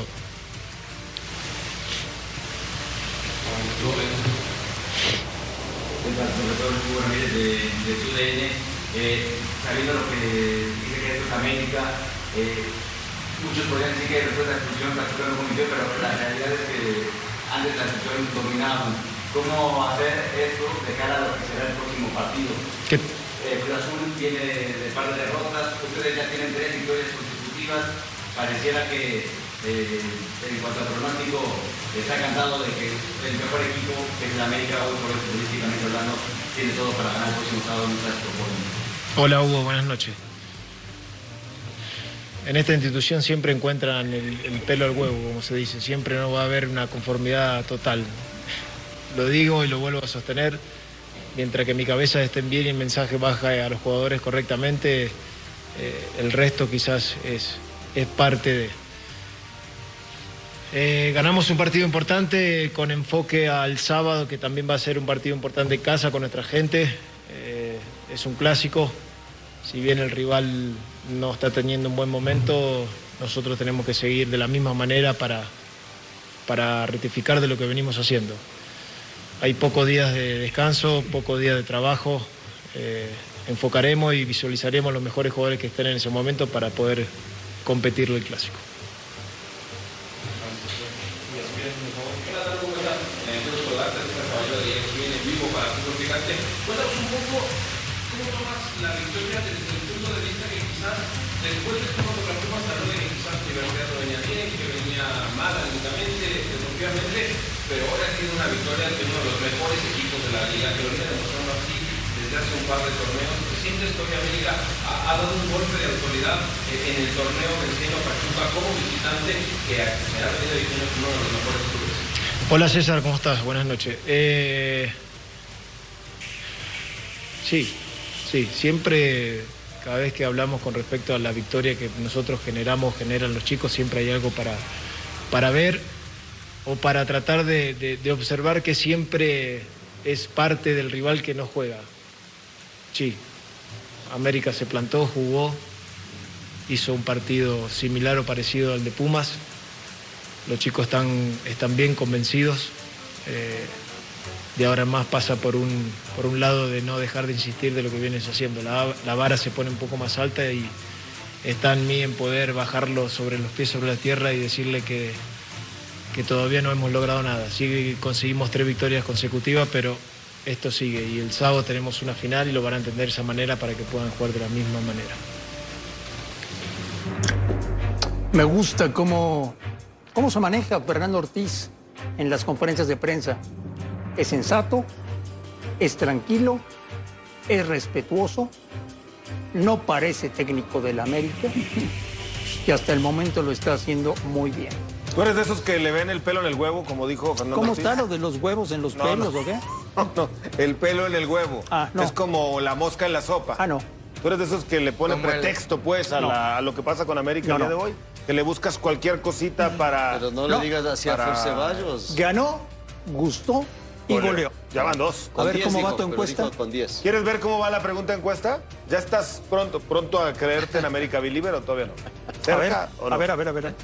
[SPEAKER 8] todo.
[SPEAKER 9] de, de tu DN, eh, sabiendo lo que dice que esto es América, eh, muchos podrían decir que después de la expulsión la no cometió, pero la realidad es que antes de la expulsión dominaban. ¿Cómo hacer esto de cara a lo que será el próximo partido? ¿Qué? Eh, Cruz Azul viene de par de derrotas, ustedes ya tienen tres victorias consecutivas, pareciera que eh, en cuanto al pronóstico está cantado de que el mejor equipo, que es el América, hoy por hoy futbolísticamente hablando, tiene todo para ganar el próximo sábado en
[SPEAKER 8] Hola Hugo, buenas noches. En esta institución siempre encuentran el, pelo al huevo, como se dice, siempre no va a haber una conformidad total. Lo digo y lo vuelvo a sostener, mientras que mi cabeza esté bien y el mensaje baja a los jugadores correctamente, eh, el resto quizás es, es parte de... Eh, ganamos un partido importante con enfoque al sábado, que también va a ser un partido importante en casa con nuestra gente. Eh, es un clásico. Si bien el rival no está teniendo un buen momento, nosotros tenemos que seguir de la misma manera para, para rectificar de lo que venimos haciendo. Hay pocos días de descanso, pocos días de trabajo. Eh, enfocaremos y visualizaremos los mejores jugadores que estén en ese momento para poder competir el clásico.
[SPEAKER 10] Anímicamente, deportivamente, pero ahora tiene una victoria ante uno de los mejores equipos de la liga, que ahorita demostrando así desde hace un par de torneos. ¿Sientes que América ha, ha, dado un golpe de autoridad en el torneo venciendo a Pachuca como visitante que se ha venido diciendo como uno de los mejores clubes?
[SPEAKER 8] Hola César, ¿cómo estás? Buenas noches. Eh... Sí, sí, siempre cada vez que hablamos con respecto a la victoria que nosotros generamos, generan los chicos, siempre hay algo para, para ver o para tratar de, observar que siempre es parte del rival que no juega. Sí, América se plantó, jugó, hizo un partido similar o parecido al de Pumas. Los chicos están, están bien convencidos. Eh, de ahora más pasa por un, por un lado de no dejar de insistir de lo que vienes haciendo. La, la vara se pone un poco más alta y está en mí en poder bajarlo sobre los pies sobre la tierra y decirle que, que todavía no hemos logrado nada. Sí conseguimos tres victorias consecutivas, pero esto sigue y el sábado tenemos una final y lo van a entender de esa manera para que puedan jugar de la misma manera.
[SPEAKER 1] Me gusta cómo, cómo se maneja Fernando Ortiz en las conferencias de prensa. Es sensato, es tranquilo, es respetuoso, no parece técnico del América y hasta el momento lo está haciendo muy bien.
[SPEAKER 2] ¿Tú eres de esos que le ven el pelo en el huevo, como dijo Fernando
[SPEAKER 1] ¿Cómo está lo de los huevos en los
[SPEAKER 2] No,
[SPEAKER 1] pelos
[SPEAKER 2] no.
[SPEAKER 1] o qué? [LAUGHS]
[SPEAKER 2] No, no, el pelo en el huevo.
[SPEAKER 1] Ah, no.
[SPEAKER 2] Es como la mosca en la sopa.
[SPEAKER 1] Ah, no.
[SPEAKER 2] Tú eres de esos que le ponen
[SPEAKER 5] Como el-
[SPEAKER 2] pretexto, pues, a,
[SPEAKER 1] No.
[SPEAKER 2] la- a lo que pasa con América
[SPEAKER 1] No,
[SPEAKER 2] el día
[SPEAKER 1] no.
[SPEAKER 2] de hoy. Que le buscas cualquier cosita para...
[SPEAKER 4] Pero no,
[SPEAKER 1] No,
[SPEAKER 4] le digas así a
[SPEAKER 2] para-
[SPEAKER 4] Fer Ceballos.
[SPEAKER 1] Ganó, gustó y goleó.
[SPEAKER 2] Ya van dos.
[SPEAKER 1] A ver
[SPEAKER 4] Con 10
[SPEAKER 1] cómo va tu encuesta.
[SPEAKER 4] Con 10.
[SPEAKER 2] ¿Quieres ver cómo va la pregunta encuesta? ¿Ya estás pronto, pronto a creerte en América Believer o todavía no?
[SPEAKER 1] A ver,
[SPEAKER 2] ¿Cerca o no?
[SPEAKER 1] a ver, a ver, a ver.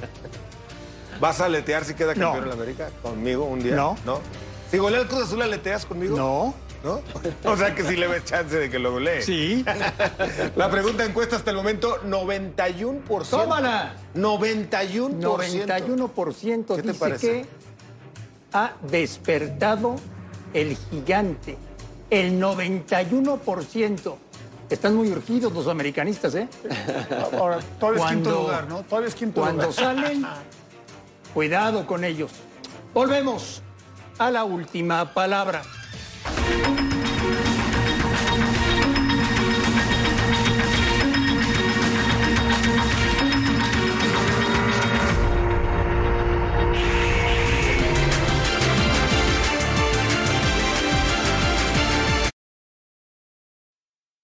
[SPEAKER 2] ¿Vas a aletear si queda campeón
[SPEAKER 1] No.
[SPEAKER 2] en la América? ¿Conmigo un día?
[SPEAKER 1] No.
[SPEAKER 2] ¿No? Si golea el Cruz Azul, ¿aleteas conmigo?
[SPEAKER 1] No.
[SPEAKER 2] ¿No? O sea que sí le ves chance de que lo golee.
[SPEAKER 1] Sí. [LAUGHS]
[SPEAKER 2] La pregunta encuesta hasta el momento, 91%.
[SPEAKER 1] Tómala.
[SPEAKER 2] 91%.
[SPEAKER 1] 91%
[SPEAKER 2] ¿Qué te
[SPEAKER 1] dice
[SPEAKER 2] parece?
[SPEAKER 1] que ha despertado el gigante. El 91%. Están muy urgidos los americanistas, ¿eh?
[SPEAKER 3] Ahora, todavía es quinto
[SPEAKER 1] Cuando-
[SPEAKER 3] lugar, ¿no? Todavía es quinto
[SPEAKER 1] Cuando
[SPEAKER 3] lugar.
[SPEAKER 1] salen, cuidado con ellos. Volvemos a la última palabra.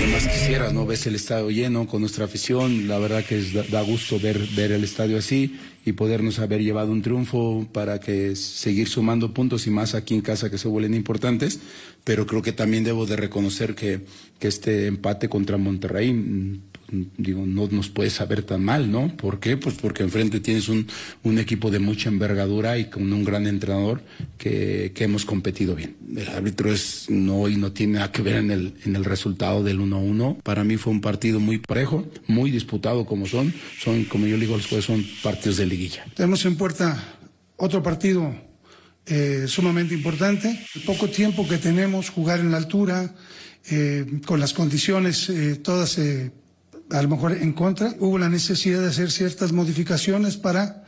[SPEAKER 11] Yo más quisiera, ¿no? Ves el estadio lleno con nuestra afición. La verdad que es- da, da gusto ver, ver el estadio así y podernos haber llevado un triunfo para que seguir sumando puntos y más aquí en casa que se vuelven importantes. Pero creo que también debo de reconocer que, que este empate contra Monterrey, mm, digo, no nos puede saber tan mal, ¿no? ¿Por qué? Pues porque enfrente tienes un, un equipo de mucha envergadura y con un gran entrenador que, que hemos competido bien. El árbitro es no y no tiene nada que ver en el, en el resultado del 1-1. Para mí fue un partido muy parejo, muy disputado como son. Son, como yo digo los jueces, son partidos de liguilla.
[SPEAKER 12] Tenemos en puerta otro partido eh, sumamente importante. El poco tiempo que tenemos, jugar en la altura, eh, con las condiciones eh, todas a lo mejor en contra, hubo la necesidad de hacer ciertas modificaciones para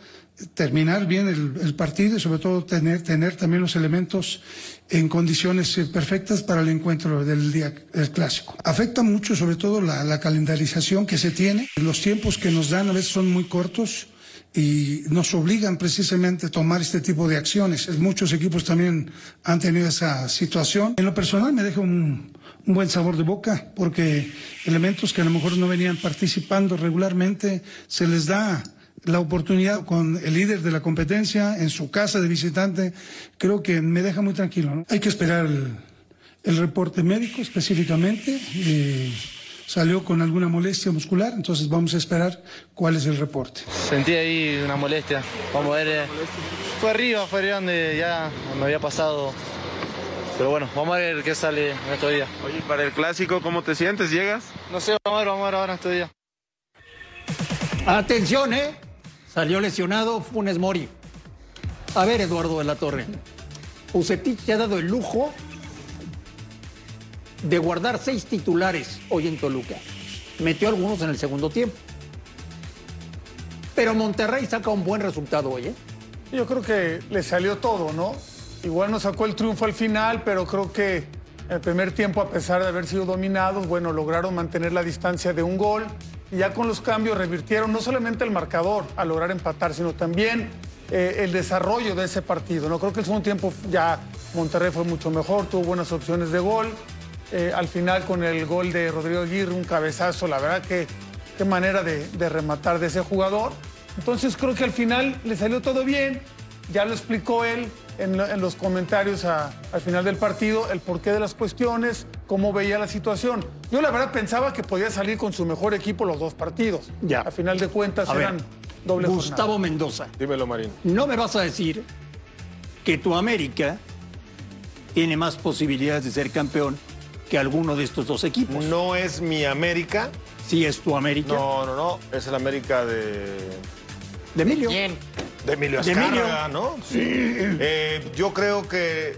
[SPEAKER 12] terminar bien el, el partido y sobre todo tener, también los elementos en condiciones eh, perfectas para el encuentro del día del clásico. Afecta mucho sobre todo la, la calendarización que se tiene. Los tiempos que nos dan a veces son muy cortos y nos obligan precisamente a tomar este tipo de acciones. Muchos equipos también han tenido esa situación. En lo personal me deja un, un buen sabor de boca porque elementos que a lo mejor no venían participando regularmente se les da la oportunidad con el líder de la competencia en su casa de visitante, creo que me deja muy tranquilo. Hay que esperar el, reporte médico específicamente. salió con alguna molestia muscular, entonces vamos a esperar cuál es el reporte.
[SPEAKER 13] Sentí ahí una molestia. Vamos a ver. eh, fue arriba, fue arriba donde ya me había pasado. Pero bueno, vamos a ver qué sale en estos días.
[SPEAKER 10] Oye, para el clásico, ¿cómo te sientes? ¿Llegas?
[SPEAKER 13] No sé, vamos a ver, vamos a ver ahora en estos días.
[SPEAKER 1] Atención, ¿eh? Salió lesionado Funes Mori. A ver, Eduardo de la Torre. Ucetich se ha dado el lujo de guardar seis titulares hoy en Toluca. Metió algunos en el segundo tiempo. Pero Monterrey saca un buen resultado hoy, ¿eh?
[SPEAKER 3] Yo creo que le salió todo, ¿no? Igual nos sacó el triunfo al final, pero creo que el primer tiempo, a pesar de haber sido dominados, bueno, lograron mantener la distancia de un gol y ya con los cambios revirtieron no solamente el marcador a lograr empatar, sino también eh, el desarrollo de ese partido. No creo que el segundo tiempo ya Monterrey fue mucho mejor, tuvo buenas opciones de gol. Eh, al final con el gol de Rodrigo Aguirre, un cabezazo, la verdad que qué manera de, de rematar de ese jugador. Entonces creo que al final le salió todo bien, ya lo explicó él en, lo- en los comentarios a- al final del partido, el porqué de las cuestiones, cómo veía la situación. Yo la verdad pensaba que podía salir con su mejor equipo los dos partidos.
[SPEAKER 1] Ya.
[SPEAKER 3] A final de cuentas
[SPEAKER 1] A ver,
[SPEAKER 3] eran doble
[SPEAKER 1] Gustavo
[SPEAKER 3] jornada.
[SPEAKER 1] Mendoza.
[SPEAKER 2] Dímelo, Marín.
[SPEAKER 1] No me vas a decir que tu América tiene más posibilidades de ser campeón que alguno de estos dos equipos.
[SPEAKER 2] No es mi América.
[SPEAKER 1] Sí es tu América.
[SPEAKER 2] No, no, no. Es el América de.
[SPEAKER 1] De Emilio.
[SPEAKER 2] De Emilio Azcárraga,
[SPEAKER 1] Emilio.
[SPEAKER 2] ¿no? Sí. Eh, yo creo que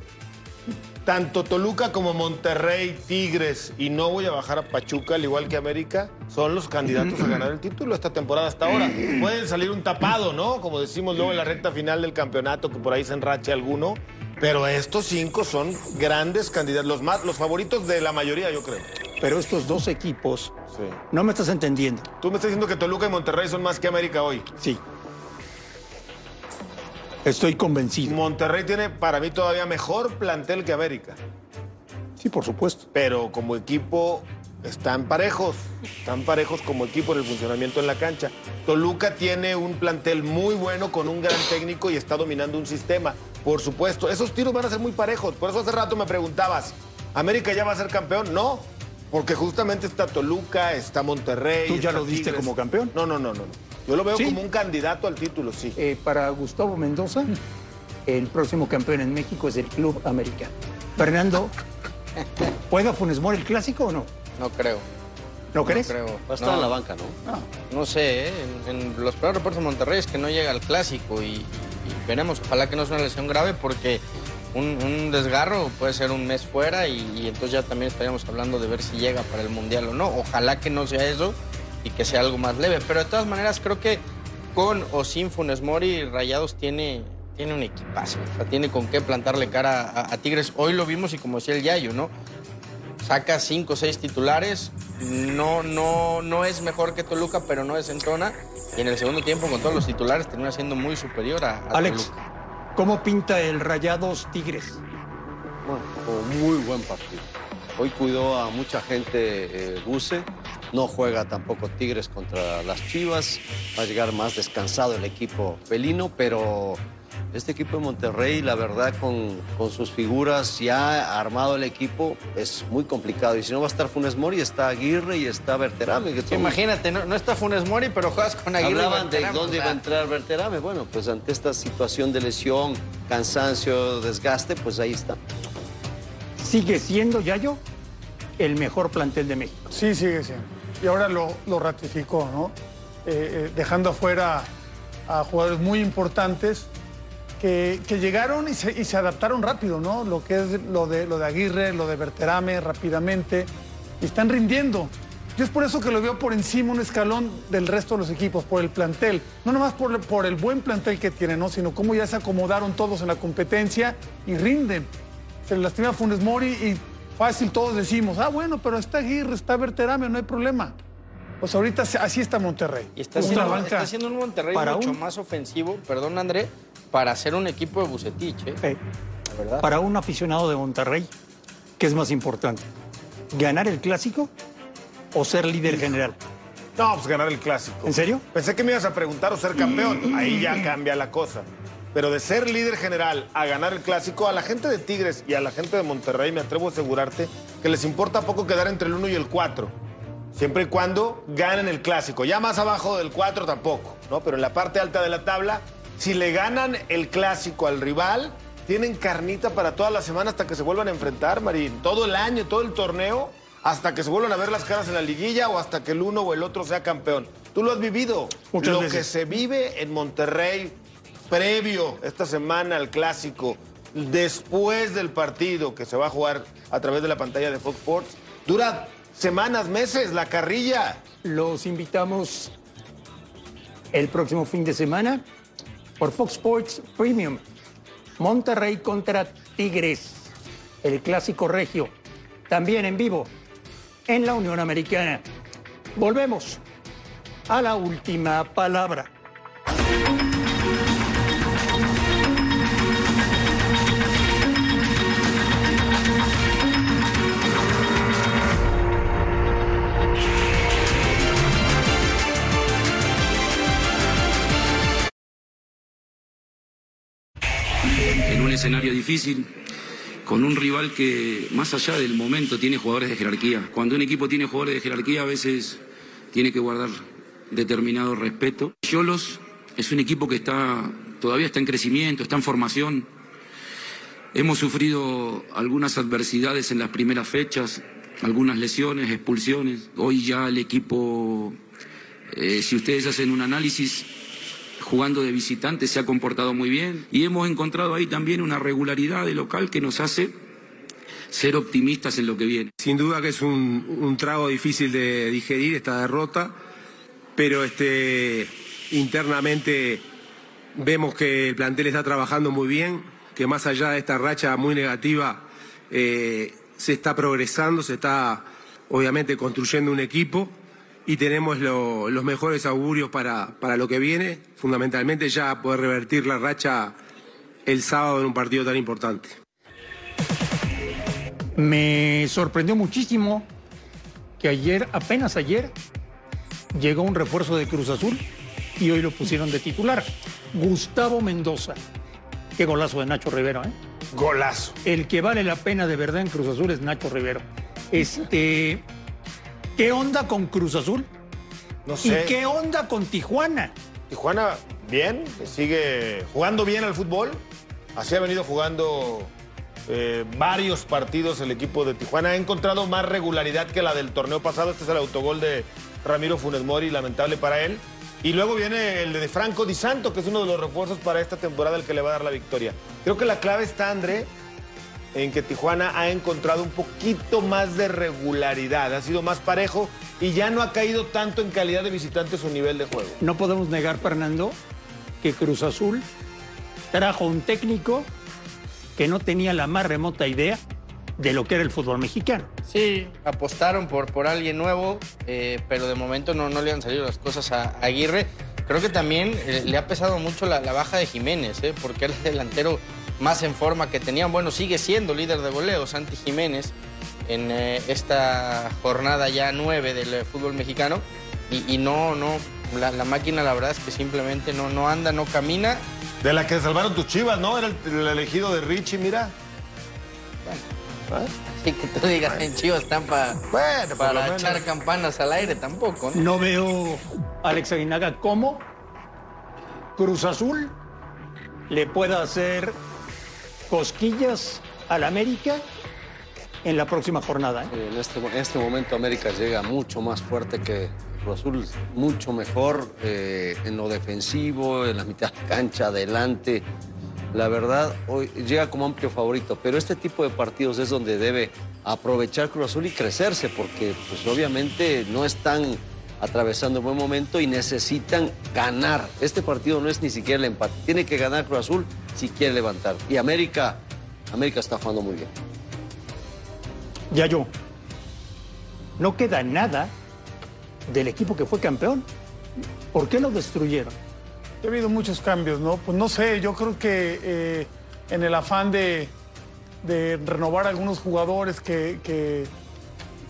[SPEAKER 2] tanto Toluca como Monterrey, Tigres y no voy a bajar a Pachuca, al igual que América, son los candidatos a [CLEARS THROAT] ganar el título esta temporada hasta ahora. Pueden salir un tapado, ¿no? Como decimos luego en la recta final del campeonato, que por ahí se enrache alguno. Pero estos cinco son grandes candidatos, los, más, los favoritos de la mayoría, yo creo.
[SPEAKER 1] Pero estos dos equipos, no me estás entendiendo.
[SPEAKER 2] Tú me estás diciendo que Toluca y Monterrey son más que América hoy.
[SPEAKER 1] Sí. Estoy convencido.
[SPEAKER 2] Monterrey tiene para mí todavía mejor plantel que América.
[SPEAKER 1] Sí, por supuesto.
[SPEAKER 2] Pero como equipo están parejos, están parejos como equipo en el funcionamiento en la cancha. Toluca tiene un plantel muy bueno con un gran técnico y está dominando un sistema. Por supuesto, esos tiros van a ser muy parejos. Por eso hace rato me preguntabas, ¿América ya va a ser campeón? No, porque justamente está Toluca, está Monterrey.
[SPEAKER 1] ¿Tú ya lo diste
[SPEAKER 2] Tigres.
[SPEAKER 1] como campeón?
[SPEAKER 2] No, no, no, no. Yo lo veo
[SPEAKER 1] Sí.
[SPEAKER 2] como un candidato al título, sí.
[SPEAKER 1] Eh, para Gustavo Mendoza, el próximo campeón en México es el Club América. Fernando, ¿juega Funes Mori el clásico o no?
[SPEAKER 5] No creo.
[SPEAKER 1] ¿No crees?
[SPEAKER 5] creo.
[SPEAKER 4] Va a estar en la banca, ¿no?
[SPEAKER 5] No sé, ¿eh? en, en los peores reportes de Monterrey es que no llega al clásico y, y veremos. Ojalá que no sea una lesión grave porque un, un desgarro puede ser un mes fuera y, y entonces ya también estaríamos hablando de ver si llega para el Mundial o no. Ojalá que no sea eso y que sea algo más leve. Pero de todas maneras creo que con o sin Funes Mori, Rayados tiene, tiene un equipazo. O sea, tiene con qué plantarle cara a, a Tigres. Hoy lo vimos y como decía el Yayo, ¿no? saca cinco o seis titulares, no, no, no es mejor que Toluca, pero no desentona. Y en el segundo tiempo, con todos los titulares, termina siendo muy superior a, a
[SPEAKER 1] Alex,
[SPEAKER 5] Toluca.
[SPEAKER 1] ¿cómo pinta el Rayados Tigres?
[SPEAKER 4] Bueno, muy buen partido. Hoy cuidó a mucha gente eh, Buse. No juega tampoco Tigres contra las Chivas. Va a llegar más descansado el equipo felino, pero este equipo de Monterrey, la verdad, con, con sus figuras ya armado el equipo, es muy complicado. Y si no va a estar Funes Mori, está Aguirre y está Berterame. Que
[SPEAKER 5] Sí,
[SPEAKER 4] todos-
[SPEAKER 5] Imagínate, no, no está Funes Mori, pero juegas con Aguirre. y
[SPEAKER 4] Hablaban de dónde iba a entrar Berterame. Bueno, pues ante esta situación de lesión, cansancio, desgaste, pues ahí está.
[SPEAKER 1] ¿Sigue siendo Yayo el mejor plantel de México?
[SPEAKER 3] Sí, sigue siendo. Y ahora lo, lo ratificó, ¿no? Eh, eh, dejando afuera a jugadores muy importantes que, que llegaron y se, y se adaptaron rápido, ¿no? Lo que es lo de, lo de Aguirre, lo de Berterame, rápidamente. Y están rindiendo. Yo es por eso que lo veo por encima un escalón del resto de los equipos, por el plantel. No nomás por, por el buen plantel que tienen, ¿no? Sino cómo ya se acomodaron todos en la competencia y rinden. Se le lastima Funes Mori y fácil todos decimos, ah, bueno, pero está Aguirre, está Berterame, no hay problema. Pues ahorita así está Monterrey.
[SPEAKER 5] Y está haciendo un Monterrey
[SPEAKER 1] Para
[SPEAKER 5] mucho
[SPEAKER 1] un-
[SPEAKER 5] más ofensivo, perdón André, para ser un equipo de Bucetich, ¿eh?
[SPEAKER 1] Eh,
[SPEAKER 5] La verdad.
[SPEAKER 1] para un aficionado de Monterrey, ¿qué es más importante? ¿Ganar el clásico o ser líder general?
[SPEAKER 2] No, pues ganar el clásico.
[SPEAKER 1] ¿En serio?
[SPEAKER 2] Pensé que me ibas a preguntar o ser campeón. Ahí ya cambia la cosa. Pero de ser líder general a ganar el clásico, a la gente de Tigres y a la gente de Monterrey, me atrevo a asegurarte que les importa poco quedar entre el 1 y el 4. Siempre y cuando ganen el clásico. Ya más abajo del 4 tampoco, ¿no? Pero en la parte alta de la tabla, si le ganan el clásico al rival, tienen carnita para toda la semana hasta que se vuelvan a enfrentar, Marín. Todo el año, todo el torneo, hasta que se vuelvan a ver las caras en la liguilla o hasta que el uno o el otro sea campeón. Tú lo has vivido.
[SPEAKER 1] Muchas
[SPEAKER 2] lo
[SPEAKER 1] veces.
[SPEAKER 2] que se vive en Monterrey previo esta semana al clásico, después del partido que se va a jugar a través de la pantalla de Fox Sports, dura semanas, meses, la carrilla.
[SPEAKER 1] Los invitamos el próximo fin de semana por Fox Sports Premium. Monterrey contra Tigres, el clásico regio, también en vivo en la Unión Americana. Volvemos. a la última palabra.
[SPEAKER 14] Escenario difícil, con un rival que más allá del momento tiene jugadores de jerarquía. Cuando un equipo tiene jugadores de jerarquía a veces tiene que guardar determinado respeto. Cholos es un equipo que está todavía está en crecimiento, está en formación. Hemos sufrido algunas adversidades en las primeras fechas, algunas lesiones, expulsiones. Hoy ya el equipo, eh, si ustedes hacen un análisis, jugando de visitante se ha comportado muy bien y hemos encontrado ahí también una regularidad de local que nos hace ser optimistas en lo que viene.
[SPEAKER 15] Sin duda que es un, trago difícil de digerir esta derrota, pero este, internamente vemos que el plantel está trabajando muy bien, que más allá de esta racha muy negativa eh, se está progresando, se está obviamente construyendo un equipo y tenemos lo- los mejores augurios para, para lo que viene, fundamentalmente ya poder revertir la racha el sábado en un partido tan importante.
[SPEAKER 1] Me sorprendió muchísimo que ayer, apenas ayer, llegó un refuerzo de Cruz Azul y hoy lo pusieron de titular. Gustavo Mendoza. Qué golazo de Nacho Rivero, ¿eh?
[SPEAKER 2] Golazo.
[SPEAKER 1] El que vale la pena de verdad en Cruz Azul es Nacho Rivero. Este, ¿qué onda con Cruz Azul?
[SPEAKER 2] No sé.
[SPEAKER 1] ¿Y qué onda con Tijuana?
[SPEAKER 2] Tijuana, bien, sigue jugando bien al fútbol. Así ha venido jugando eh, varios partidos el equipo de Tijuana. Ha encontrado más regularidad que la del torneo pasado. Este es el autogol de Ramiro Funes Mori, lamentable para él. Y luego viene el de Franco Di Santo, que es uno de los refuerzos para esta temporada, el que le va a dar la victoria. Creo que la clave está, André, en que Tijuana ha encontrado un poquito más de regularidad, ha sido más parejo y ya no ha caído tanto en calidad de visitante su nivel de juego.
[SPEAKER 1] No podemos negar, Fernando, que Cruz Azul trajo un técnico que no tenía la más remota idea de lo que era el fútbol mexicano.
[SPEAKER 5] Sí, apostaron por, por alguien nuevo, eh, pero de momento no, no le han salido las cosas a Aguirre. Creo que también eh, le ha pesado mucho la, la baja de Jiménez, eh, porque era el delantero más en forma que tenían. Bueno, sigue siendo líder de goleo, Santi Jiménez, en eh, esta jornada ya nueve del eh, fútbol mexicano. Y, y no, no, la, la máquina la verdad es que simplemente no, no anda, no camina.
[SPEAKER 2] De la que salvaron tus chivas, ¿no? Era el, el elegido de Richie, mira.
[SPEAKER 5] Así que tú digas en Chivas están pa- para
[SPEAKER 2] menos.
[SPEAKER 5] echar campanas al aire tampoco. ¿no?
[SPEAKER 1] No veo, Alex Aguinaga, cómo Cruz Azul le pueda hacer cosquillas al América en la próxima jornada. ¿eh?
[SPEAKER 4] En este, en este momento América llega mucho más fuerte que Cruz Azul, mucho mejor eh, en lo defensivo, en la mitad de cancha, adelante. La verdad, hoy llega como amplio favorito, pero este tipo de partidos es donde debe aprovechar Cruz Azul y crecerse, porque pues obviamente no están atravesando un buen momento y necesitan ganar. Este partido no es ni siquiera el empate, tiene que ganar Cruz Azul si quiere levantar. Y América, América está jugando muy bien.
[SPEAKER 1] Ya yo. No queda nada del equipo que fue campeón. ¿Por qué lo destruyeron?
[SPEAKER 3] Ha habido muchos cambios, ¿no? Pues no sé, yo creo que eh, en el afán de, de renovar algunos jugadores que, que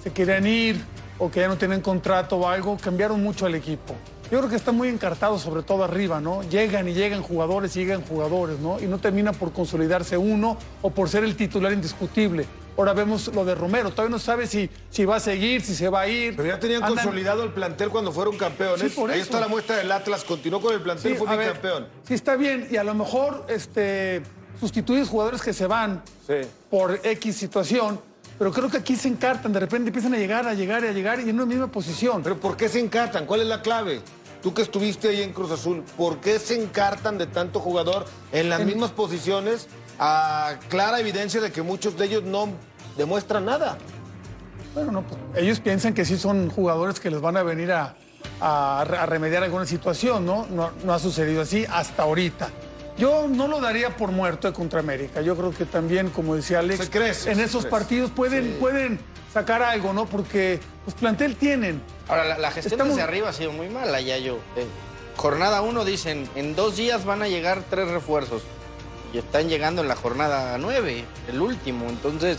[SPEAKER 3] se querían ir o que ya no tienen contrato o algo, cambiaron mucho al equipo. Yo creo que está muy encartado, sobre todo arriba, ¿no? Llegan y llegan jugadores y llegan jugadores, ¿no? Y no termina por consolidarse uno o por ser el titular indiscutible. Ahora vemos lo de Romero, todavía no sabe si, si va a seguir, si se va a ir.
[SPEAKER 2] Pero ya tenían
[SPEAKER 3] Andan-
[SPEAKER 2] consolidado el plantel cuando fueron campeones.
[SPEAKER 3] Sí, por
[SPEAKER 2] Ahí está la muestra del Atlas, continuó con el plantel,
[SPEAKER 3] Sí,
[SPEAKER 2] fue bicampeón.
[SPEAKER 3] Sí, está bien. Y a lo mejor este, sustituyes jugadores que se van por X situación. Pero creo que aquí se encartan, de repente empiezan a llegar, a llegar y a llegar y en una misma posición.
[SPEAKER 2] ¿Pero por qué se encartan? ¿Cuál es la clave? Tú que estuviste ahí en Cruz Azul, ¿por qué se encartan de tanto jugador en las mismas posiciones a clara evidencia de que muchos de ellos no demuestran nada?
[SPEAKER 3] Bueno, no, pues, ellos piensan que sí son jugadores que les van a venir a, a- a remediar alguna situación, ¿no? ¿no? no ha sucedido así hasta ahorita. Yo no lo daría por muerto contra América. Yo creo que también, como decía Alex,
[SPEAKER 2] Se crece,
[SPEAKER 3] en
[SPEAKER 2] se
[SPEAKER 3] esos
[SPEAKER 2] crece.
[SPEAKER 3] partidos pueden, pueden sacar algo, ¿no? Porque pues plantel tienen.
[SPEAKER 5] Ahora, la, la gestión
[SPEAKER 3] Estamos-
[SPEAKER 5] desde arriba ha sido muy mala, ya yo. Eh, jornada 1 dicen, en dos días van a llegar tres refuerzos. Y están llegando en la jornada 9, el último. Entonces,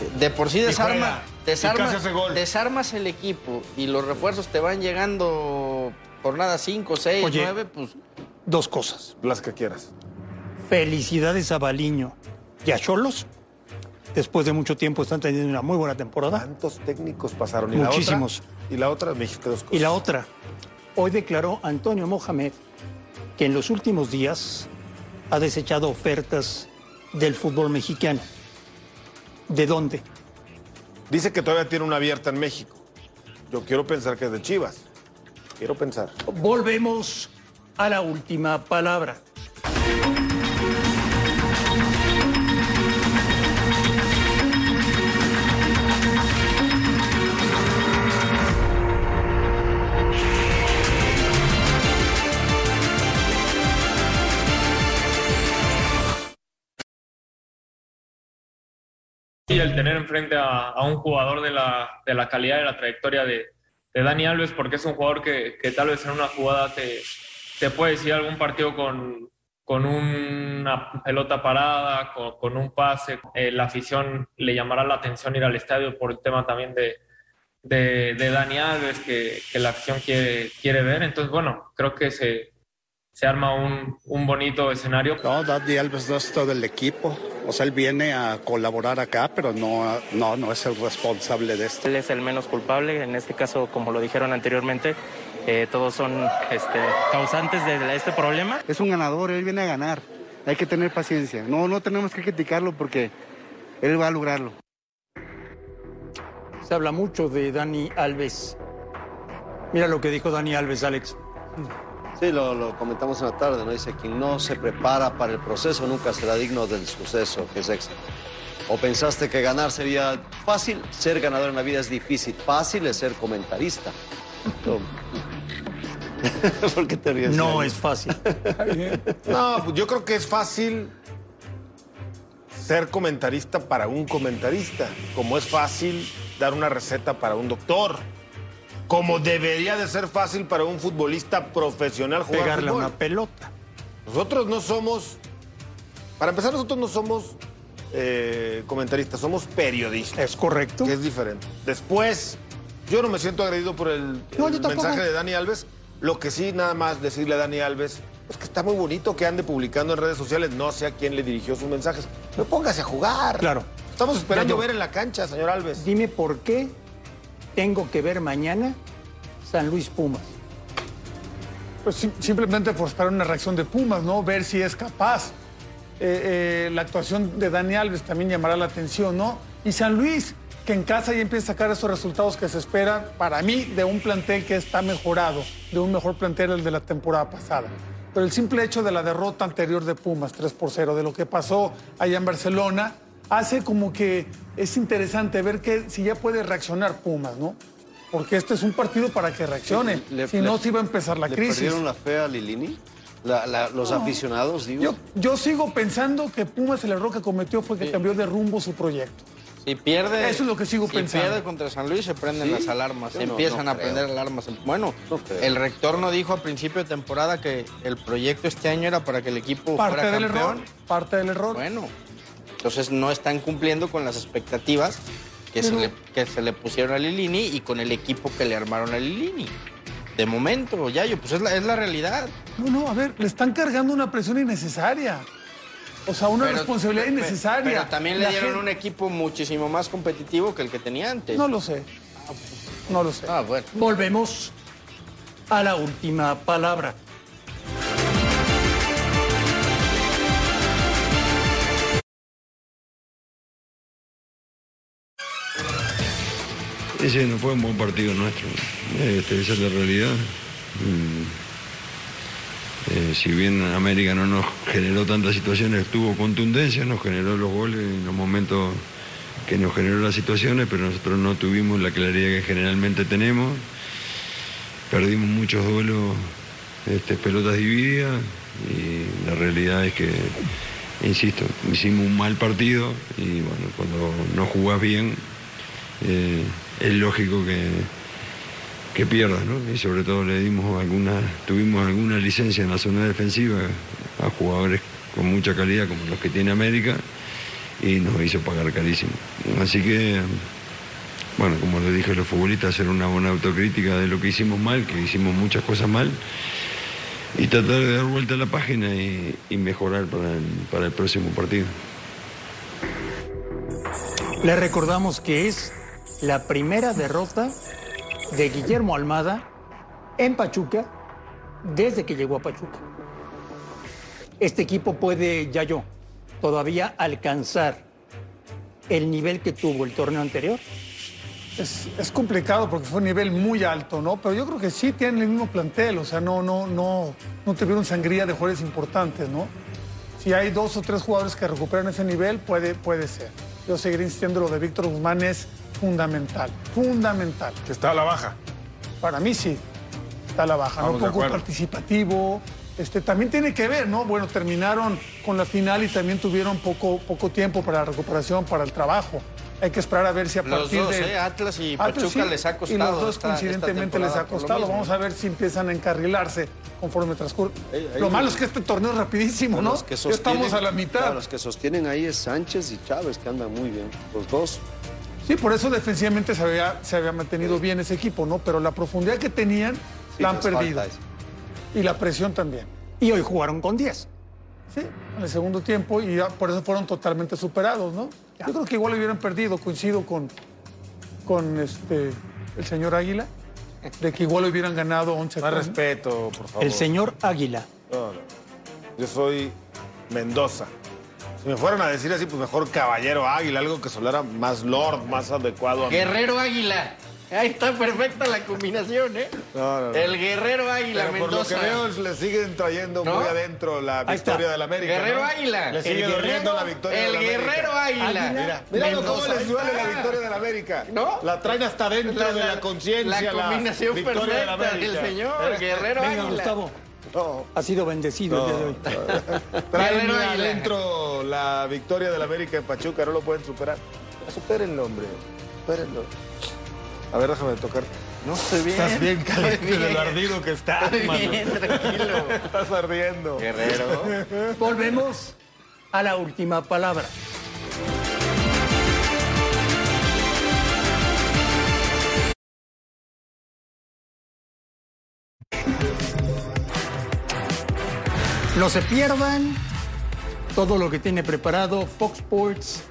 [SPEAKER 5] eh, de por sí desarma, desarma- desarmas el equipo y los refuerzos te van llegando jornada 5, 6,
[SPEAKER 1] Oye.
[SPEAKER 5] 9, pues
[SPEAKER 1] Dos cosas.
[SPEAKER 2] Las que quieras.
[SPEAKER 1] Felicidades a Baliño y a Cholos. Después de mucho tiempo están teniendo una muy buena temporada.
[SPEAKER 2] ¿Cuántos técnicos pasaron?
[SPEAKER 1] Muchísimos.
[SPEAKER 2] La otra, y la otra, me dijiste dos cosas.
[SPEAKER 1] Y la otra, hoy declaró Antonio Mohamed que en los últimos días ha desechado ofertas del fútbol mexicano. ¿De dónde?
[SPEAKER 2] Dice que todavía tiene una abierta en México. Yo quiero pensar que es de Chivas. Quiero pensar.
[SPEAKER 1] Volvemos a la última palabra.
[SPEAKER 16] Y el tener enfrente a, un jugador de la, de la calidad y la trayectoria de, de Dani Alves, porque es un jugador que, que tal vez en una jugada te, te puede decir algún partido con, con una pelota parada, con, con un pase. Eh, la afición le llamará la atención ir al estadio por el tema también de, de, de Dani Alves, que, que la afición quiere, quiere ver. Entonces, bueno, creo que se, se arma un, un bonito escenario.
[SPEAKER 17] No, Dani Alves no es todo el equipo. O sea, él viene a colaborar acá, pero no, no, no es el responsable de esto.
[SPEAKER 18] Él es el menos culpable, en este caso, como lo dijeron anteriormente, eh, todos son este, causantes de este problema.
[SPEAKER 19] Es un ganador, él viene a ganar. Hay que tener paciencia. No, no tenemos que criticarlo porque él va a lograrlo.
[SPEAKER 1] Se habla mucho de Dani Alves. Mira lo que dijo Dani Alves, Alex.
[SPEAKER 4] Sí, lo, lo comentamos en la tarde, ¿no? Dice, quien no se prepara para el proceso nunca será digno del suceso, que es éxito. ¿O pensaste que ganar sería fácil? Ser ganador en la vida es difícil. Fácil es ser comentarista. No. [LAUGHS] ¿Por qué te ríes?
[SPEAKER 1] No es fácil.
[SPEAKER 2] No, pues yo creo que es fácil ser comentarista para un comentarista, como es fácil dar una receta para un doctor, como debería de ser fácil para un futbolista profesional jugar
[SPEAKER 1] Pegarle
[SPEAKER 2] fútbol.
[SPEAKER 1] una pelota.
[SPEAKER 2] Nosotros no somos, para empezar, nosotros no somos eh, comentaristas, somos periodistas.
[SPEAKER 1] Es correcto.
[SPEAKER 2] Que es diferente. Después, yo no me siento agredido por el,
[SPEAKER 1] No,
[SPEAKER 2] mensaje de Dani Alves. Lo que sí, nada más decirle a Dani Alves, es que está muy bonito que ande publicando en redes sociales, no sé a quién le dirigió sus mensajes. No póngase a jugar.
[SPEAKER 1] Claro.
[SPEAKER 2] Estamos esperando ver en la cancha, señor Alves.
[SPEAKER 1] Dime por qué tengo que ver mañana San Luis Pumas.
[SPEAKER 3] Pues sim- simplemente por esperar una reacción de Pumas, ¿no? Ver si es capaz. Eh, eh, la actuación de Dani Alves también llamará la atención, ¿no? Y San Luis, que en casa ya empieza a sacar esos resultados que se esperan, para mí, de un plantel que está mejorado, de un mejor plantel el de la temporada pasada. Pero el simple hecho de la derrota anterior de Pumas, 3 por 0, de lo que pasó allá en Barcelona, hace como que es interesante ver que si ya puede reaccionar Pumas, ¿no? Porque este es un partido para que reaccione.
[SPEAKER 4] Le-
[SPEAKER 3] si
[SPEAKER 4] le-
[SPEAKER 3] no, se iba a empezar la
[SPEAKER 4] ¿Le
[SPEAKER 3] crisis.
[SPEAKER 4] perdieron la fe a Lilini? La- la- los
[SPEAKER 3] No.
[SPEAKER 4] aficionados, digo.
[SPEAKER 3] Yo, yo sigo pensando que Pumas el error que cometió fue que cambió de rumbo su proyecto.
[SPEAKER 5] Si pierde.
[SPEAKER 3] Eso es lo que sigo
[SPEAKER 5] si
[SPEAKER 3] pensando.
[SPEAKER 5] pierde contra San Luis, se prenden
[SPEAKER 3] ¿Sí?
[SPEAKER 5] las alarmas.
[SPEAKER 3] Yo
[SPEAKER 5] empiezan
[SPEAKER 3] no
[SPEAKER 5] a prender alarmas. Bueno, el rector no dijo a principio de temporada que el proyecto este año era para que el equipo
[SPEAKER 3] Parte
[SPEAKER 5] fuera
[SPEAKER 3] del
[SPEAKER 5] campeón.
[SPEAKER 3] error. Parte del error.
[SPEAKER 5] Bueno, entonces no están cumpliendo con las expectativas que, se, le, que se le pusieron a Lilini y con el equipo que le armaron a Lilini. De momento, Yayo, pues es la, es la realidad.
[SPEAKER 3] No, no, a ver, le están cargando una presión innecesaria. O sea, una
[SPEAKER 5] Pero-
[SPEAKER 3] responsabilidad innecesaria.
[SPEAKER 5] Pero también le
[SPEAKER 3] La
[SPEAKER 5] dieron
[SPEAKER 3] gente-
[SPEAKER 5] un equipo muchísimo más competitivo que el que tenía antes.
[SPEAKER 3] No lo sé. No lo sé.
[SPEAKER 5] Ah, bueno.
[SPEAKER 1] Volvemos a la última palabra.
[SPEAKER 20] Ese no fue un buen partido nuestro. Este, esa es la realidad. Mm. Eh, si bien América no nos generó tantas situaciones, tuvo contundencia, nos generó los goles en los momentos que nos generó las situaciones, pero nosotros no tuvimos la claridad que generalmente tenemos. Perdimos muchos duelos, este, pelotas divididas, Y la realidad es que, insisto, hicimos un mal partido y bueno, cuando no jugás bien, eh, es lógico que, que pierdas, ¿no? Y sobre todo le dimos alguna, tuvimos alguna licencia en la zona defensiva a jugadores con mucha calidad como los que tiene América y nos hizo pagar carísimo. Así que, bueno, como le dije a los futbolistas, hacer una buena autocrítica de lo que hicimos mal, que hicimos muchas cosas mal, y tratar de dar vuelta a la página y, y mejorar para el, para el próximo partido.
[SPEAKER 1] Le recordamos que es la primera derrota de Guillermo Almada en Pachuca desde que llegó a Pachuca. Este equipo puede, ya yo, todavía alcanzar el nivel que tuvo el torneo anterior.
[SPEAKER 3] Es, es complicado porque fue un nivel muy alto, ¿no? Pero yo creo que sí tienen el mismo plantel, o sea, no, no, no, no tuvieron sangría de jugadores importantes, ¿no? Si hay dos o tres jugadores que recuperan ese nivel, puede, puede ser. Yo seguiré insistiendo, lo de Víctor Guzmán es fundamental, fundamental.
[SPEAKER 2] Que está a la baja.
[SPEAKER 3] Para mí sí, está a la baja,
[SPEAKER 2] Estamos
[SPEAKER 3] ¿no? Poco participativo. Este, también tiene que ver, ¿no? Bueno, terminaron con la final y también tuvieron poco, poco tiempo para la recuperación, para el trabajo. Hay que esperar a ver si a
[SPEAKER 5] Los
[SPEAKER 3] partir
[SPEAKER 5] dos,
[SPEAKER 3] de...
[SPEAKER 5] ¿eh? Atlas y
[SPEAKER 3] Atlas,
[SPEAKER 5] Pachuca
[SPEAKER 3] sí,
[SPEAKER 5] les ha
[SPEAKER 3] Y
[SPEAKER 5] costado
[SPEAKER 3] los dos
[SPEAKER 5] esta-
[SPEAKER 3] coincidentemente
[SPEAKER 5] esta
[SPEAKER 3] les ha costado. Vamos a ver si empiezan a encarrilarse conforme transcurre.
[SPEAKER 4] ahí-
[SPEAKER 3] Lo malo es que este torneo es rapidísimo, ¿no?
[SPEAKER 4] Los que
[SPEAKER 3] Ya estamos a la mitad.
[SPEAKER 4] claro, los que sostienen ahí es Sánchez y Chávez, que andan muy bien. Los dos.
[SPEAKER 3] Sí, por eso defensivamente se había, se había mantenido bien ese equipo, ¿no? Pero la profundidad que tenían
[SPEAKER 4] Sí,
[SPEAKER 3] la han perdido. Y la presión también.
[SPEAKER 1] Y hoy jugaron con 10.
[SPEAKER 3] Sí, en el segundo tiempo y ya por eso fueron totalmente superados, ¿no? Yo creo que igual hubieran perdido, coincido con, con este, el señor Águila, de que igual hubieran ganado 11
[SPEAKER 2] Más
[SPEAKER 3] con-
[SPEAKER 2] respeto, por favor.
[SPEAKER 1] El señor Águila.
[SPEAKER 2] No, no. Yo soy Mendoza. Si me fueran a decir así, pues mejor caballero águila, algo que sonara más lord, más adecuado a mí.
[SPEAKER 5] Guerrero Águila. Ahí está perfecta la combinación, ¿eh?
[SPEAKER 2] No, no, no.
[SPEAKER 5] El Guerrero Águila
[SPEAKER 2] Pero por lo
[SPEAKER 5] Mendoza.
[SPEAKER 2] que veo, le siguen trayendo
[SPEAKER 5] ¿No?
[SPEAKER 2] muy adentro la victoria
[SPEAKER 5] está.
[SPEAKER 2] de la América.
[SPEAKER 5] Guerrero
[SPEAKER 2] ¿no?
[SPEAKER 5] Águila.
[SPEAKER 2] Le sigue
[SPEAKER 5] El
[SPEAKER 2] doliendo
[SPEAKER 5] Guerrero-
[SPEAKER 2] la victoria
[SPEAKER 5] el
[SPEAKER 2] de la América.
[SPEAKER 5] Guerrero Águila.
[SPEAKER 2] Mira, mira cómo
[SPEAKER 5] Mendoza.
[SPEAKER 2] les duele la victoria de la América.
[SPEAKER 5] ¿No?
[SPEAKER 2] La traen hasta dentro
[SPEAKER 5] La-
[SPEAKER 2] de
[SPEAKER 5] la-
[SPEAKER 2] conciencia.
[SPEAKER 5] la combinación
[SPEAKER 2] la
[SPEAKER 5] perfecta del
[SPEAKER 2] América.
[SPEAKER 5] señor, Guerrero
[SPEAKER 1] Venga,
[SPEAKER 5] Águila.
[SPEAKER 1] Gustavo.
[SPEAKER 2] No.
[SPEAKER 1] Ha sido bendecido el día de hoy.
[SPEAKER 2] Traen [LAUGHS] adentro la victoria de la América en Pachuca, no lo pueden superar. Supérenlo, hombre. Supérenlo. A ver, déjame tocar.
[SPEAKER 5] No estoy bien.
[SPEAKER 2] Estás bien [LAUGHS] caliente de
[SPEAKER 5] bien.
[SPEAKER 2] lo ardido que estás,
[SPEAKER 5] Estoy
[SPEAKER 2] mano.
[SPEAKER 5] bien, tranquilo.
[SPEAKER 2] Estás ardiendo.
[SPEAKER 5] Guerrero.
[SPEAKER 1] Volvemos a la última palabra. No se pierdan todo lo que tiene preparado Fox Sports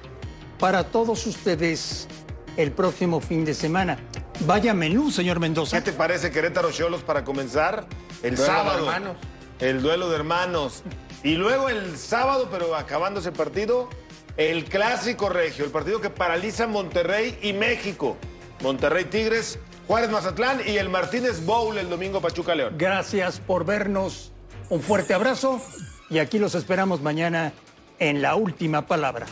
[SPEAKER 1] para todos ustedes el próximo fin de semana. Vaya menú, señor Mendoza.
[SPEAKER 2] ¿Qué te parece Querétaro Cholos para comenzar? El
[SPEAKER 5] Duelo de
[SPEAKER 2] sábado.
[SPEAKER 5] hermanos.
[SPEAKER 2] El duelo de hermanos. Y luego el sábado, pero acabando ese partido, el clásico regio, el partido que paraliza Monterrey y México. Monterrey Tigres, Juárez Mazatlán y el Martínez Bowl el domingo Pachuca León.
[SPEAKER 1] Gracias por vernos. Un fuerte abrazo y aquí los esperamos mañana en la última palabra.